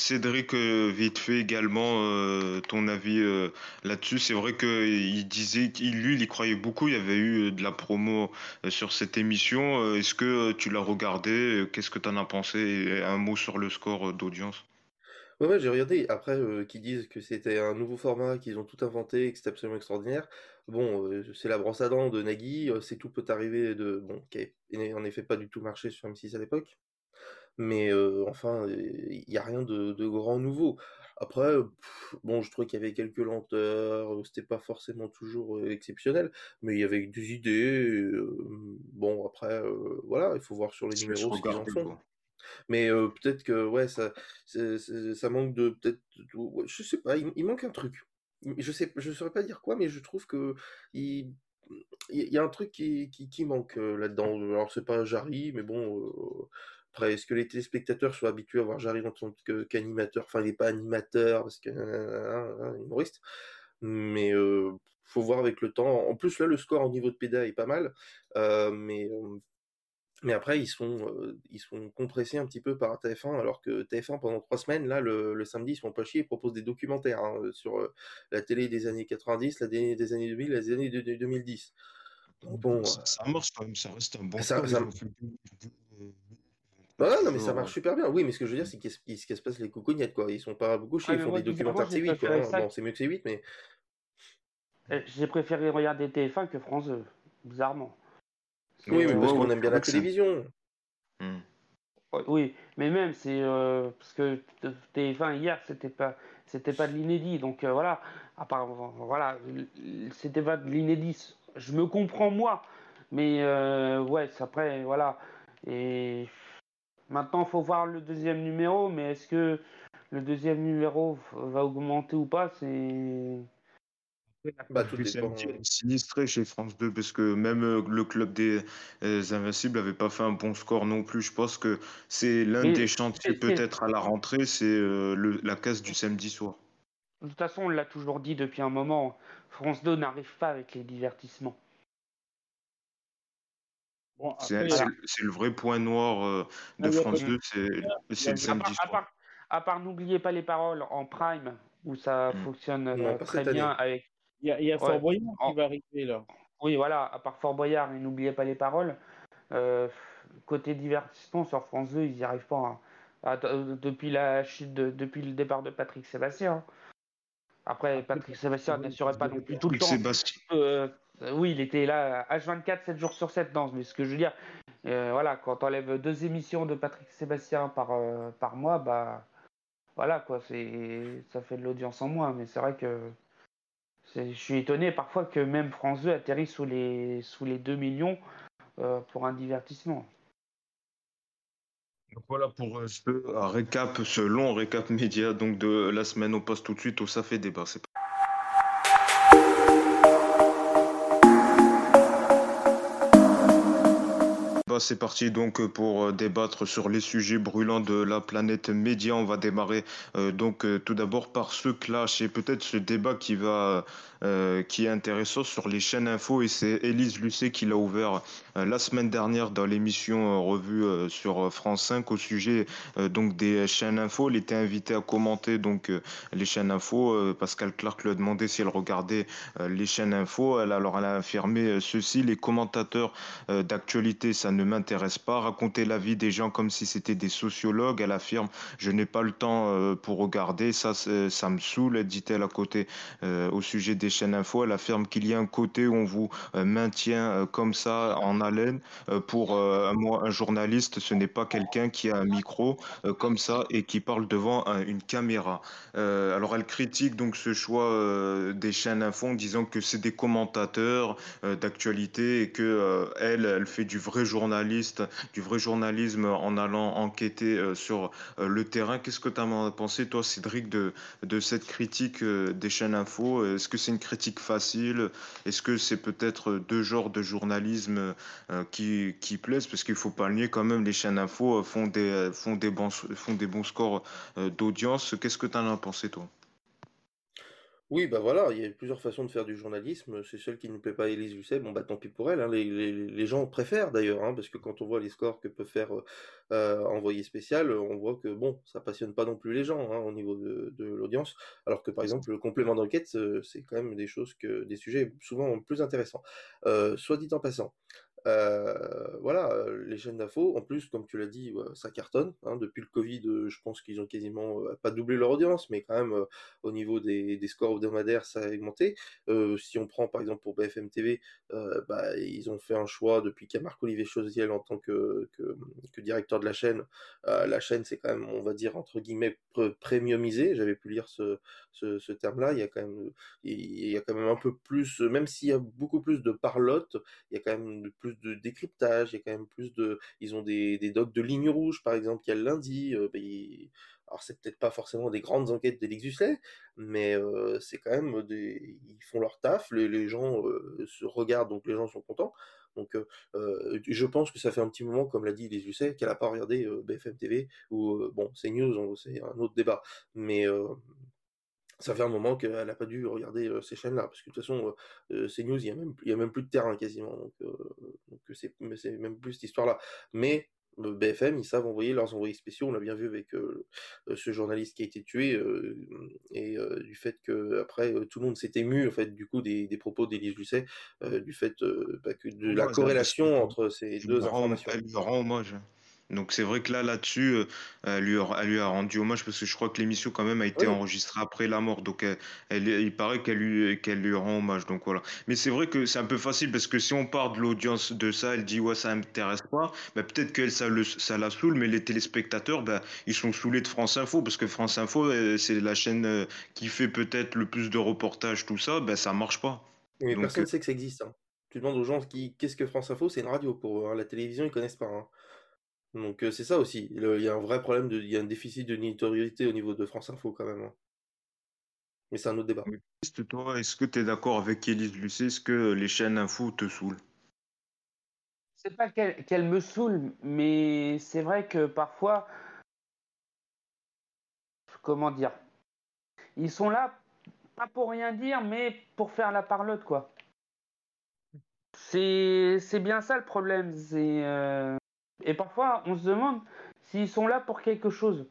Cédric, euh, vite fait également, euh, ton avis euh, là-dessus. C'est vrai qu'il disait qu'il lui, il y croyait beaucoup. Il y avait eu de la promo sur cette émission. Est-ce que tu l'as regardé? Qu'est-ce que tu en as pensé? Un mot sur le score d'audience. Ouais, ouais, j'ai regardé. Après, qu'ils disent que c'était un nouveau format, qu'ils ont tout inventé, que c'était absolument extraordinaire. Bon, c'est la brosse à dents de Nagui, c'est tout peut arriver de. Bon, qui a en effet pas du tout marché sur M6 à l'époque. Mais euh, enfin, il n'y a rien de, de grand nouveau. Après, pff, bon, je trouvais qu'il y avait quelques lenteurs, c'était pas forcément toujours exceptionnel, mais il y avait des idées. bon, après, voilà, il faut voir sur les numéros ce qu'ils en font. Mais euh, peut-être que ouais, ça, ça manque de peut-être, ouais, je sais pas, il, il manque un truc. Je sais, je saurais pas dire quoi, mais je trouve que il, il y a un truc qui, qui, qui manque là-dedans. Alors c'est pas Jarry, mais bon, euh, après, est-ce que les téléspectateurs sont habitués à voir Jarry en tant qu'animateur? Enfin, il n'est pas animateur parce que euh, un humoriste, mais euh, faut voir avec le temps. En plus là, le score au niveau de PEDA est pas mal, euh, mais euh, mais après, ils sont, euh, ils sont compressés un petit peu par TF1, alors que TF1, pendant trois semaines, là, le, le samedi, ils se font pas chier, ils proposent des documentaires hein, sur euh, la télé des années 90, la télé des années 2000, les années de, de 2010. Donc bon, Ça, ça marche quand même, ça reste un bon ça, euh, deux non, mais ça marche super bien. Oui, mais ce que je veux dire, c'est qu'ils se qu'ils se cassent pas les coucougnettes, quoi. Ils sont pas beaucoup chiés, Ouais, ils mais font moi, des bizarrement, documentaires j'ai C8, quoi. préféré hein. ça. Bon, c'est mieux que C8, mais Euh, J'ai préféré regarder TF1 que France 2, bizarrement. Oui, mais parce Ouais, qu'on ouais, aime bien c'est la vrai que c'est. télévision. Hmm. ouais, oui, mais même, c'est euh, parce que TF1 hier, c'était pas, c'était pas de l'inédit, donc euh, voilà. À part, voilà, c'était pas de l'inédit. Je me comprends moi, mais euh, ouais, c'est après, voilà. Et maintenant, faut voir le deuxième numéro, mais est-ce que le deuxième numéro va augmenter ou pas, c'est La Bah, tout dépend. sinistrée chez France 2 parce que même euh, le club des euh, Invincibles n'avait pas fait un bon score non plus. Je pense que c'est l'un des chantiers peut-être à la rentrée, c'est euh, la casse du samedi soir. de toute façon, on l'a toujours dit depuis un moment, France 2 n'arrive pas avec les divertissements. Bon, C'est le vrai point noir euh, de y a France pas- 2, c'est il y c'est a- le À samedi part, à part, n'oubliez pas les paroles en prime, où ça Mm. fonctionne euh, très bien année. avec. il y a, il y a Fort Ouais, Boyard qui en- va arriver là. oui, voilà, à part Fort Boyard et n'oubliez pas les paroles, euh, côté divertissement sur France 2, ils n'y arrivent pas. hein. Ah, de- depuis la chute, de- depuis le départ de Patrick Sébastien. hein. Après, Patrick Sébastien n'assurait pas non plus tout le Patrick temps. Sébastien. Euh, oui, il était là H24, 7 jours sur 7. Non, mais ce que je veux dire, euh, voilà, quand on enlève deux émissions de Patrick Sébastien par, euh, par mois, bah voilà quoi, ça fait de l'audience en moins. Mais c'est vrai que je suis étonné parfois que même France 2 atterrit sous les, sous les 2 millions euh, pour un divertissement. Voilà pour euh, ce euh, récap, ce long récap média donc de la semaine. On passe tout de suite au ça fait débat. C'est c'est parti donc euh, pour euh, débattre sur les sujets brûlants de la planète média. On va démarrer euh, donc tout d'abord par ce clash et peut-être ce débat qui va euh, qui est intéressant sur les chaînes info et c'est Élise Lucet qui l'a ouvert euh, la semaine dernière dans l'émission euh, revue sur France 5 au sujet donc des chaînes info. Elle était invitée à commenter donc les chaînes info. Pascal Clark lui a demandé si elle regardait les chaînes info. Elle alors elle a affirmé ceci les commentateurs d'actualité, ça ne m'intéresse pas. Raconter la vie des gens comme si c'était des sociologues, elle affirme, je n'ai pas le temps pour regarder, ça, ça me saoule, dit-elle à côté au sujet des chaînes info. Elle affirme qu'il y a un côté où on vous euh, maintient euh, comme ça en haleine. Euh, pour moi, un journaliste, ce n'est pas quelqu'un qui a un micro comme ça et qui parle devant un- une caméra. Alors elle critique donc ce choix des chaînes info en disant que c'est des commentateurs d'actualité et que elle, elle fait du vrai journaliste, du vrai journalisme en allant enquêter sur le terrain. Qu'est-ce que tu as pensé, toi, Cédric, de, de cette critique des chaînes info? Est-ce que c'est une critique facile. Est-ce que c'est peut-être deux genres de journalisme qui, qui plaisent? Parce qu'il faut pas nier quand même, les chaînes info font des, font des, bons, font des bons scores d'audience. Qu'est-ce que tu en as pensé, toi? Oui, bah voilà, il y a plusieurs façons de faire du journalisme. C'est celle qui ne plaît pas à Élise Lucet, bon bah tant pis pour elle. hein. Les, gens préfèrent d'ailleurs, hein, parce que quand on voit les scores que peut faire euh, euh, Envoyé spécial, on voit que bon, ça passionne pas non plus les gens hein, au niveau de, l'audience. Alors que par exemple, le complément d'enquête, c'est quand même des choses que des sujets souvent plus intéressants. Euh, soit dit en passant. Voilà, les chaînes d'infos, en plus, comme tu l'as dit, ça cartonne. hein. depuis le Covid, je pense qu'ils ont quasiment pas doublé leur audience, mais quand même, au niveau des, scores hebdomadaires, ça a augmenté. Si on prend par exemple pour BFM TV, bah, ils ont fait un choix depuis qu'il y a Marc-Olivier Chauziel en tant que, que, directeur de la chaîne. La chaîne, c'est quand même, on va dire, entre guillemets, pr-. J'avais pu lire ce, ce, terme-là. Il y a quand même, il y a quand même un peu plus, même s'il y a beaucoup plus de parlotte, il y a quand même plus de décryptage, il y a quand même plus de... Ils ont des, des docs de ligne rouge, par exemple, qu'il y a le lundi. euh, ben, Alors, c'est peut-être pas forcément des grandes enquêtes d'Élix Huxley, mais euh, c'est quand même des... Ils font leur taf, les, les gens euh, se regardent, donc les gens sont contents. Donc, je pense que ça fait un petit moment, comme l'a dit Lucet, qu'elle n'a pas regardé BFM TV, ou, bon, c'est news, c'est un autre débat, mais... ça fait un moment qu'elle n'a pas dû regarder euh, ces chaînes-là, parce que de toute façon, euh, CNews, il n'y a, même- y a même plus de terrain quasiment, donc euh, c'est même plus cette histoire-là. Mais BFM, ils savent envoyer leurs envoyés spéciaux, on l'a bien vu avec ce journaliste qui a été tué, et du fait que après tout le monde s'est ému en fait, du coup des, des propos d'Élise Lucet, du fait bah, que de la hein, corrélation entre ces deux informations. elle lui rend hommage. Donc c'est vrai que là, là-dessus, euh, elle lui, a- elle lui a rendu hommage parce que je crois que l'émission quand même a été Oui, enregistrée après la mort. Donc elle, elle- il paraît qu'elle lui, qu'elle lui rend hommage. Donc voilà. Mais c'est vrai que c'est un peu facile parce que si on part de l'audience de ça, elle dit ouais ça m'intéresse pas. Ben, peut-être qu'elle ça, le- ça la saoule, mais les téléspectateurs, ben, ils sont saoulés de France Info parce que France Info, euh, c'est la chaîne euh, qui fait peut-être le plus de reportages, tout ça. Ben ça marche pas. mais Donc personne euh, ne sait que ça existe. hein. Tu demandes aux gens qui, qu'est-ce que France Info, c'est une radio pour eux. hein. La télévision, ils connaissent pas. hein. Donc euh, c'est ça aussi. Il y a un vrai problème, de, il y a un déficit de notoriété au niveau de France Info quand même. hein. Mais c'est un autre débat. Toi, est-ce que tu es d'accord avec Élise Lucet? Est-ce que les chaînes info te saoulent? C'est pas qu'elle qu'elle me saoule, mais c'est vrai que parfois, comment dire, ils sont là pas pour rien dire, mais pour faire la parlotte, quoi. C'est c'est bien ça le problème. C'est euh, et parfois on se demande s'ils sont là pour quelque chose.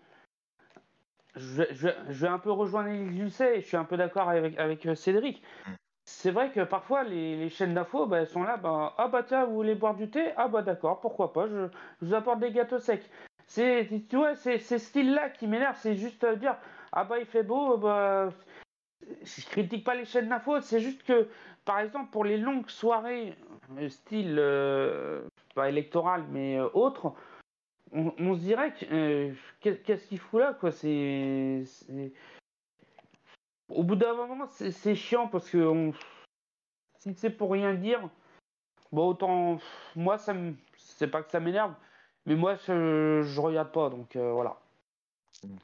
Je, je, je vais un peu rejoindre Lucet, et je suis un peu d'accord avec, avec euh, Cédric. Mm. C'est vrai que parfois les, les chaînes d'infos, bah, elles sont là, bah, ah bah tiens, vous voulez boire du thé? Ah bah d'accord, pourquoi pas, je, je vous apporte des gâteaux secs. C'est, tu vois, c'est ce style-là qui m'énerve, c'est juste euh, dire, ah bah il fait beau, bah, je critique pas les chaînes d'infos, c'est juste que, par exemple, pour les longues soirées, euh, style, euh, pas électoral, mais euh, autre, on, on se dirait que, euh, qu'est- qu'est-ce qu'il fout là, quoi, c'est... c'est- Au bout d'un moment, c'est c'est chiant parce que on... si c'est pour rien dire, bon, autant, moi, ça me... c'est pas que ça m'énerve, mais moi, je, je regarde pas, donc euh, voilà.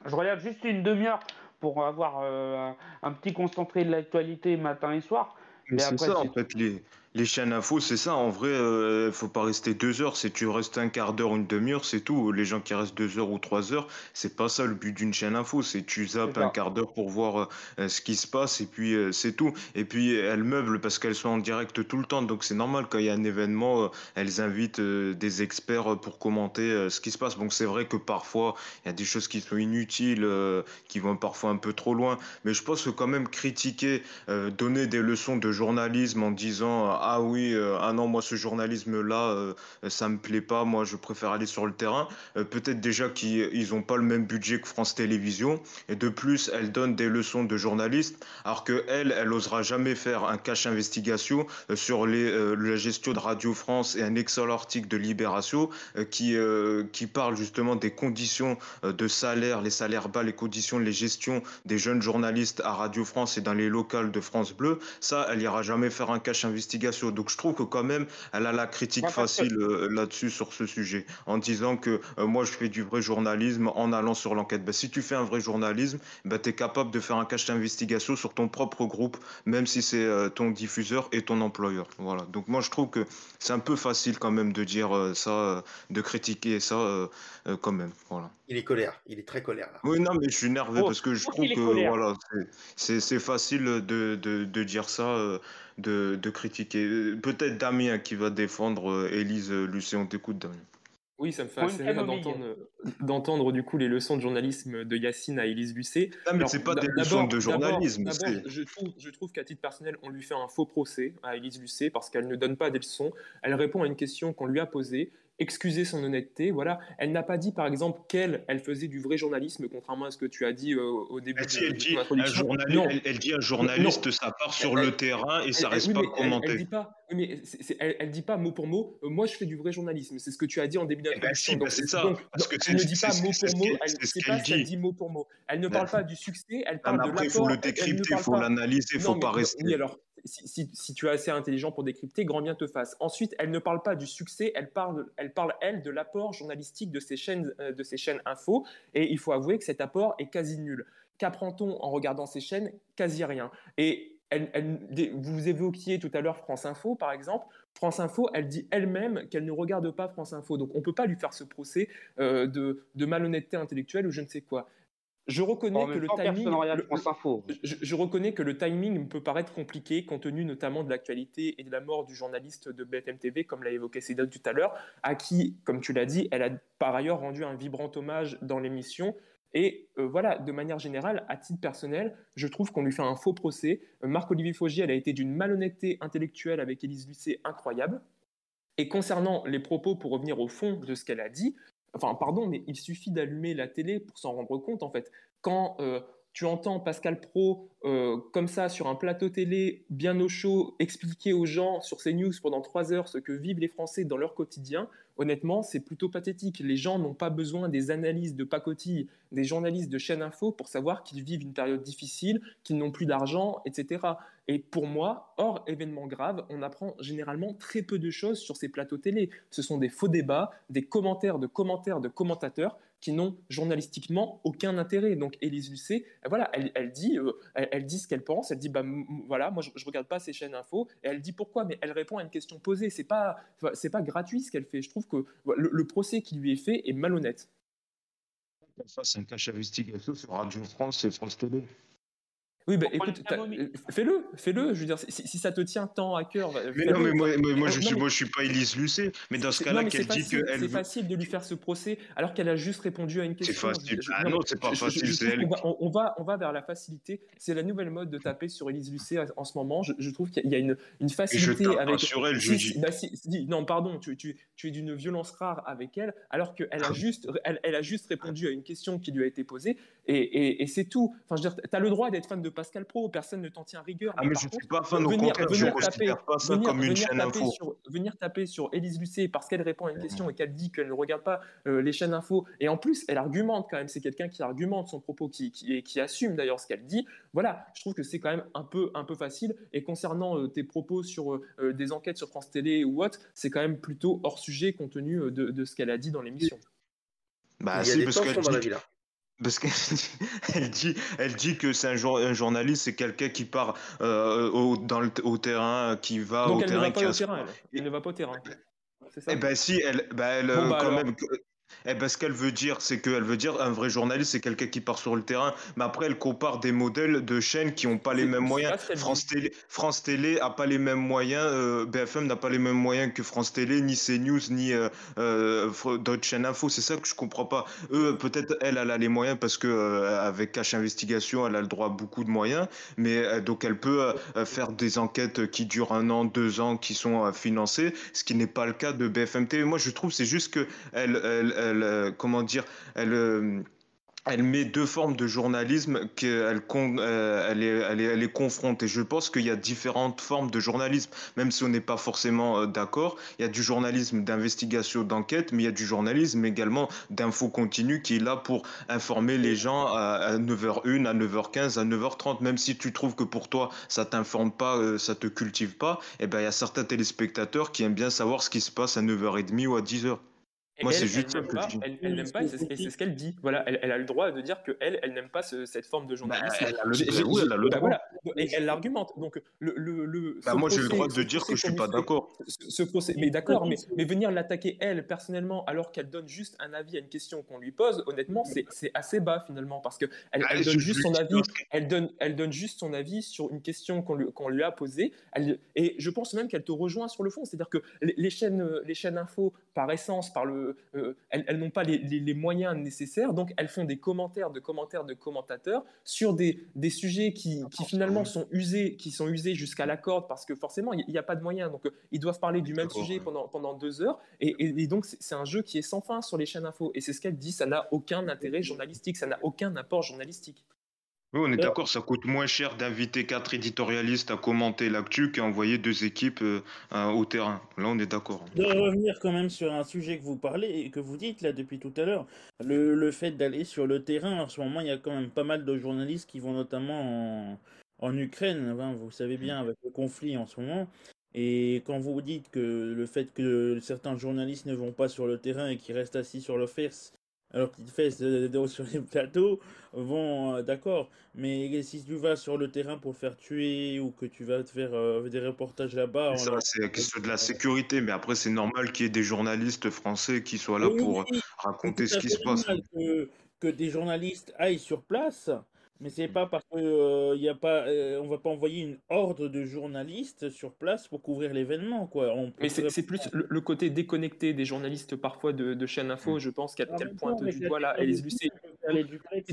Je regarde juste une demi-heure pour avoir euh, un, un petit concentré de l'actualité matin et soir. Mais Mais c'est après, ça, en fait, les, les chaînes info, c'est ça. En vrai, euh, faut pas rester deux heures. Si tu restes un quart d'heure, une demi-heure, c'est tout. Les gens qui restent deux heures ou trois heures, c'est pas ça le but d'une chaîne info. C'est tu zappes un quart d'heure pour voir euh, ce qui se passe et puis euh, c'est tout. Et puis elles meublent parce qu'elles sont en direct tout le temps. Donc c'est normal quand il y a un événement, euh, elles invitent des experts pour commenter ce qui se passe. Donc c'est vrai que parfois il y a des choses qui sont inutiles, qui vont parfois un peu trop loin. Mais je pense que quand même critiquer donner des leçons de journalisme en disant ah oui euh, ah non moi ce journalisme là ça me plaît pas. Moi je préfère aller sur le terrain. Euh, peut-être déjà qu'ils ils ont pas le même budget que France Télévisions. Et de plus elle donne des leçons de journaliste alors que elle elle osera jamais faire un cache investigation euh, sur euh, la gestion de Radio France et un excellent article de Libération euh, qui euh, parle justement des conditions euh, de salaire les salaires bas les conditions les gestions des jeunes journalistes à Radio France et dans les locales de France Bleu, ça, elle ira jamais faire un cache investigation. Donc je trouve que quand même, elle a la critique facile euh, là-dessus sur ce sujet, en disant que euh, moi je fais du vrai journalisme en allant sur l'enquête. Ben, si tu fais un vrai journalisme, ben, tu es capable de faire un cache d'investigation sur ton propre groupe, même si c'est ton diffuseur et ton employeur. Voilà. Donc moi je trouve que c'est un peu facile quand même de dire ça, de critiquer ça quand même. Voilà. Il est colère, il est très colère. Là. Oui, non, mais je suis nerveux parce que je trouve que voilà, c'est facile de, de, de, dire ça, euh, de, de critiquer. Peut-être Damien qui va défendre euh, Élise Lucien, on t'écoute Damien. Oui, ça me fait assez rire d'entendre du coup les leçons de journalisme de Yacine à Élise Lucet. Non, mais c'est pas des leçons de journalisme. Je trouve, je trouve qu'à titre personnel, on lui fait un faux procès à Élise Lucet parce qu'elle ne donne pas des leçons. Elle répond à une question qu'on lui a posée excuser son honnêteté. Voilà, elle n'a pas dit par exemple qu'elle, elle faisait du vrai journalisme, contrairement à ce que tu as dit euh, au début elle de, dit, elle, elle, dit un journaliste, ça part sur le terrain et ça reste pas commenté. Elle, dit pas, mais elle, dit pas mot pour mot. Euh, moi, je fais du vrai journalisme. C'est ce que tu as dit en début eh ben, d'introduction. Ben c'est ça. parce que elle ne dit pas mot pour mot. Elle pas ce dit mot pour mot. Elle ne parle pas du succès. Elle parle de l'apport. Il faut le décrypter, il faut l'analyser, il faut pas rester. Oui, alors si, tu es assez intelligent pour décrypter, grand bien te fasse. Ensuite, elle ne parle pas du succès, elle parle, elle, de l'apport journalistique de ces, chaînes, euh, de ces chaînes info, et il faut avouer que cet apport est quasi nul. Qu'apprend-on en regardant ces chaînes? Quasi rien. Et vous évoquiez tout à l'heure France Info, par exemple. France Info, elle dit elle-même qu'elle ne regarde pas France Info. Donc on ne peut pas lui faire ce procès euh, de, malhonnêteté intellectuelle ou je ne sais quoi. Je reconnais, que le timing, je, reconnais que le timing peut paraître compliqué compte tenu notamment de l'actualité et de la mort du journaliste de BFM TV, comme l'a évoqué Cédric tout à l'heure, à qui, comme tu l'as dit, elle a par ailleurs rendu un vibrant hommage dans l'émission. Et euh, voilà, de manière générale, à titre personnel, je trouve qu'on lui fait un faux procès. Euh, Marc-Olivier Faugier, elle a été d'une malhonnêteté intellectuelle avec Élise Lucet incroyable. Et concernant les propos, pour revenir au fond de ce qu'elle a dit, Enfin, pardon, mais il suffit d'allumer la télé pour s'en rendre compte, en fait. Quand euh, tu entends Pascal Pro euh, comme ça sur un plateau télé, bien au chaud, expliquer aux gens sur ces news pendant trois heures ce que vivent les Français dans leur quotidien, honnêtement, c'est plutôt pathétique. Les gens n'ont pas besoin des analyses de pacotille des journalistes de chaîne info pour savoir qu'ils vivent une période difficile, qu'ils n'ont plus d'argent, etc. Et pour moi, hors événement grave, on apprend généralement très peu de choses sur ces plateaux télé. Ce sont des faux débats, des commentaires de commentaires de commentateurs qui n'ont journalistiquement aucun intérêt. Donc Élise Lucet, voilà, elle, dit, euh, elle, dit ce qu'elle pense. Elle dit, bah voilà, moi je, ne regarde pas ces chaînes info. Et elle dit pourquoi, mais elle répond à une question posée. C'est pas, pas gratuit ce qu'elle fait. Je trouve que le, procès qui lui est fait est malhonnête. c'est un cache investigation sur Radio France et France Télé. Oui, bah, écoute, euh, fais-le, fais-le. Je veux dire, si, ça te tient tant à cœur. Mais non, mais moi, moi, je, suis, moi, je suis pas Elise Lucet. Mais dans ce cas-là, qu'elle dit que. C'est facile de lui faire ce procès alors qu'elle a juste répondu à une question. C'est facile. ah non, c'est pas facile. c'est elle. On va, on, va, vers la facilité. C'est la nouvelle mode de taper sur Elise Lucet en ce moment. Je, trouve qu'il y a une, une facilité je avec. sur elle, je dis. Bah, non, pardon, tu, tu, tu es d'une violence rare avec elle, alors qu'elle a, juste, elle, elle, a juste répondu à une question qui lui a été posée. Et, et, et c'est tout. Enfin, je veux dire, tu as le droit d'être fan de Pascal Pro. Personne ne t'en tient rigueur. Ah, mais, je ne suis pas fan, au contraire, je ne pas ça comme une chaîne info. Sur, venir taper sur Élise Lucet parce qu'elle répond à une question et qu'elle dit qu'elle ne regarde pas euh, les chaînes info. Et en plus, elle argumente quand même. C'est quelqu'un qui argumente son propos, qui, qui, qui assume d'ailleurs ce qu'elle dit. Voilà, je trouve que c'est quand même un peu, un peu facile. Et concernant euh, tes propos sur euh, des enquêtes sur France Télé ou autre, c'est quand même plutôt hors sujet compte tenu de, de ce qu'elle a dit dans l'émission. Bah, Il y a des tensions dans la vie là. Parce qu'elle elle dit, elle dit que c'est un, un, journaliste, c'est quelqu'un qui part euh, au, dans le, au terrain, qui va Donc au elle terrain. Ne va pas au terrain elle. elle. ne va pas au terrain. C'est ça? Eh ben si, elle, ben elle bon, bah, quand alors. même. Eh ben, ce qu'elle veut dire, c'est qu'elle veut dire un vrai journaliste, c'est quelqu'un qui part sur le terrain. Mais après, elle compare des modèles de chaînes qui n'ont pas les mêmes moyens. France Télé, France Télé a pas les mêmes moyens. Euh, BFM n'a pas les mêmes moyens que France Télé, ni CNews, ni euh, euh, d'autres chaînes info. C'est ça que je comprends pas. Eux, peut-être elle, elle a les moyens parce que euh, avec Cache Investigation, elle a le droit à beaucoup de moyens. Mais euh, donc, elle peut faire des enquêtes qui durent un an, deux ans, qui sont financées, ce qui n'est pas le cas de BFM TV. Moi, je trouve c'est juste que elle, elle, elle euh, comment dire, elle, euh, elle met deux formes de journalisme qu'elle euh, est, confronte. Et je pense qu'il y a différentes formes de journalisme, même si on n'est pas forcément d'accord. Il y a du journalisme d'investigation, d'enquête, mais il y a du journalisme également d'info continue qui est là pour informer les gens à, 9h01, à 9h15, à 9h30. Même si tu trouves que pour toi, ça t'informe pas, euh, ça te cultive pas, et eh ben, il y a certains téléspectateurs qui aiment bien savoir ce qui se passe à 9h30 ou à 10h. Moi, c'est juste elle, pas, elle, n'aime pas, et c'est ce qu'elle dit. Voilà, elle, elle, a le droit de dire que elle, elle n'aime pas cette forme de bah, journalisme. elle a le, oui, elle a le bah, droit. Et elle l'argumente. Donc, le, le, le bah, moi, j'ai le droit de dire que je suis pas d'accord. Ce, procès, mais d'accord, mais, mais venir l'attaquer elle personnellement, alors qu'elle donne juste un avis à une question qu'on lui pose, honnêtement, c'est assez bas finalement, parce que elle, elle donne juste son avis. Elle donne, elle donne juste son avis sur une question qu'on lui, lui, a posée. Elle, et je pense même qu'elle te rejoint sur le fond, c'est-à-dire que les chaînes, les chaînes info, par essence, par le euh, elles, n'ont pas les, moyens nécessaires, donc elles font des commentaires de commentaires de commentateurs sur des, des sujets qui, qui, finalement sont usés, qui sont usés jusqu'à la corde parce que forcément il n'y a pas de moyens, donc euh, ils doivent parler du même sujet pendant, pendant deux heures, et, et donc c'est un jeu qui est sans fin sur les chaînes info, et c'est ce qu'elle dit, ça n'a aucun intérêt journalistique, ça n'a aucun apport journalistique. Oui, on est d'accord, ça coûte moins cher d'inviter quatre éditorialistes à commenter l'actu qu'à envoyer deux équipes euh, au terrain. Là, on est d'accord. De revenir quand même sur un sujet que vous parlez et que vous dites là depuis tout à l'heure, le, le, fait d'aller sur le terrain, en ce moment, il y a quand même pas mal de journalistes qui vont notamment en, en Ukraine, hein, vous savez bien, avec le conflit en ce moment. Et quand vous dites que le fait que certains journalistes ne vont pas sur le terrain et qui restent assis sur le FERS alors petites fesses sur les plateaux vont euh, d'accord. Mais si tu vas sur le terrain pour faire tuer ou que tu vas te faire euh, des reportages là-bas ça c'est la question de la sécurité. Mais après c'est normal qu'il y ait des journalistes français qui soient là pour raconter ce qui se passe. que, que des journalistes aillent sur place mais c'est pas parce que euh, y a pas, euh, on va pas envoyer une horde de journalistes sur place pour couvrir l'événement, quoi. Mais c'est plus le, côté déconnecté des journalistes parfois de, de chaînes info, mmh. je pense, qu'elle pointe du doigt là, Lucet,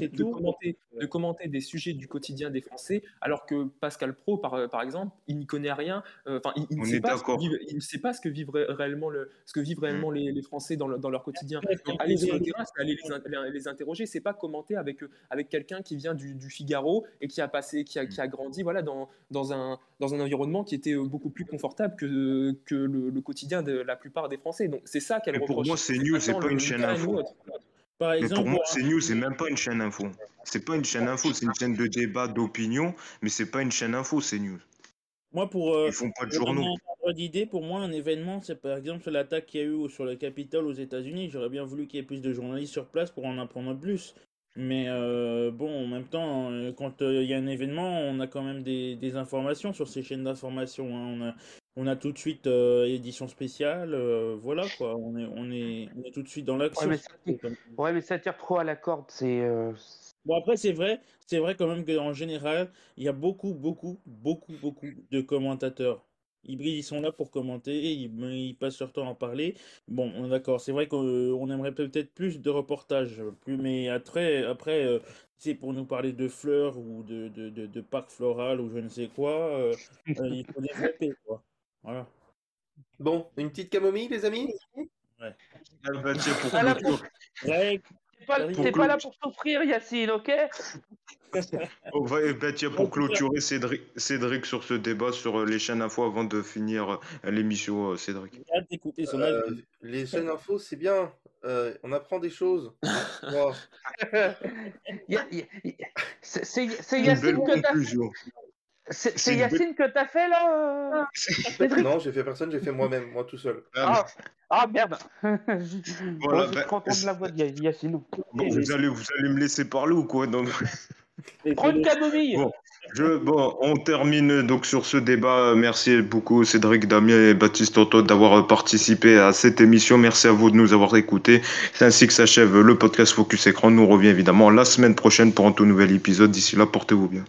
de, commenter, de commenter des sujets du quotidien des Français, alors que Pascal Pro, par, euh, par exemple, il n'y connaît rien. Enfin, il, il, ne sait pas ce que vivent, il ne sait pas ce que vivent réellement le, ce que vivent mmh. réellement les, les Français dans, dans leur quotidien. aller sur le terrain, c'est aller les, les interroger, c'est pas commenter avec avec quelqu'un qui vient du du, Figaro et qui a passé, qui a, qui a grandi voilà, dans, dans, un, dans un environnement qui était euh, beaucoup plus confortable que, que le, quotidien de la plupart des Français. Donc c'est ça qu'elle reproche. Pour moi, c'est News, c'est pas une chaîne info. Par exemple, mais pour moi, c'est News, c'est même pas une chaîne info. C'est pas une chaîne info, c'est une chaîne de débat, d'opinion, mais c'est pas une chaîne info, c'est News. Moi, pour. Euh, Ils font pas de journaux. d'idée, pour moi, un événement, c'est par exemple l'attaque qu'il y a eu sur le Capitole aux États-Unis. J'aurais bien voulu qu'il y ait plus de journalistes sur place pour en apprendre plus. Mais euh, bon, en même temps, euh, quand euh, il y a un événement, on a quand même des, des informations sur ces chaînes d'information. Hein. On, a, on a tout de suite édition spéciale, voilà quoi. On est, on est, on est tout de suite dans l'action. Ouais, mais ça tire trop à la corde. C'est. Bon après c'est vrai, c'est vrai quand même qu'en général, il y a beaucoup, beaucoup, beaucoup, beaucoup de commentateurs ils sont là pour commenter, ils, passent leur temps à en parler. Bon, d'accord, c'est vrai qu'on aimerait peut-être plus de reportages, plus, mais après, après euh, c'est pour nous parler de fleurs ou de, de, de, parc floral ou je ne sais quoi, euh, euh, il faut développer, quoi. Voilà. Bon, une petite camomille, les amis? Ouais. Ah, bah, pour T'es pas, là pour souffrir, Yacine, ok? On va, eh ben, tiens, pour clôturer Cédric, Cédric sur ce débat sur euh, les chaînes info avant de finir euh, l'émission, euh, Cédric. les chaînes info, c'est bien. on apprend des choses. c'est Yacine que t'as c'est Yacine que t'as fait là Non, j'ai fait personne, j'ai fait moi-même, moi tout seul. Ah, ah merde voilà, bon, Je bah, de la voix de Yacine. Bon, vous, allez, vous allez me laisser parler ou quoi? Non Prends une camomille bon, je, bon, on termine donc sur ce débat. Merci beaucoup Cédric, Damien et Baptiste Otto d'avoir participé à cette émission. Merci à vous de nous avoir écoutés. C'est ainsi que s'achève le podcast Focus Écran. Nous revient évidemment la semaine prochaine pour un tout nouvel épisode. D'ici là, portez-vous bien.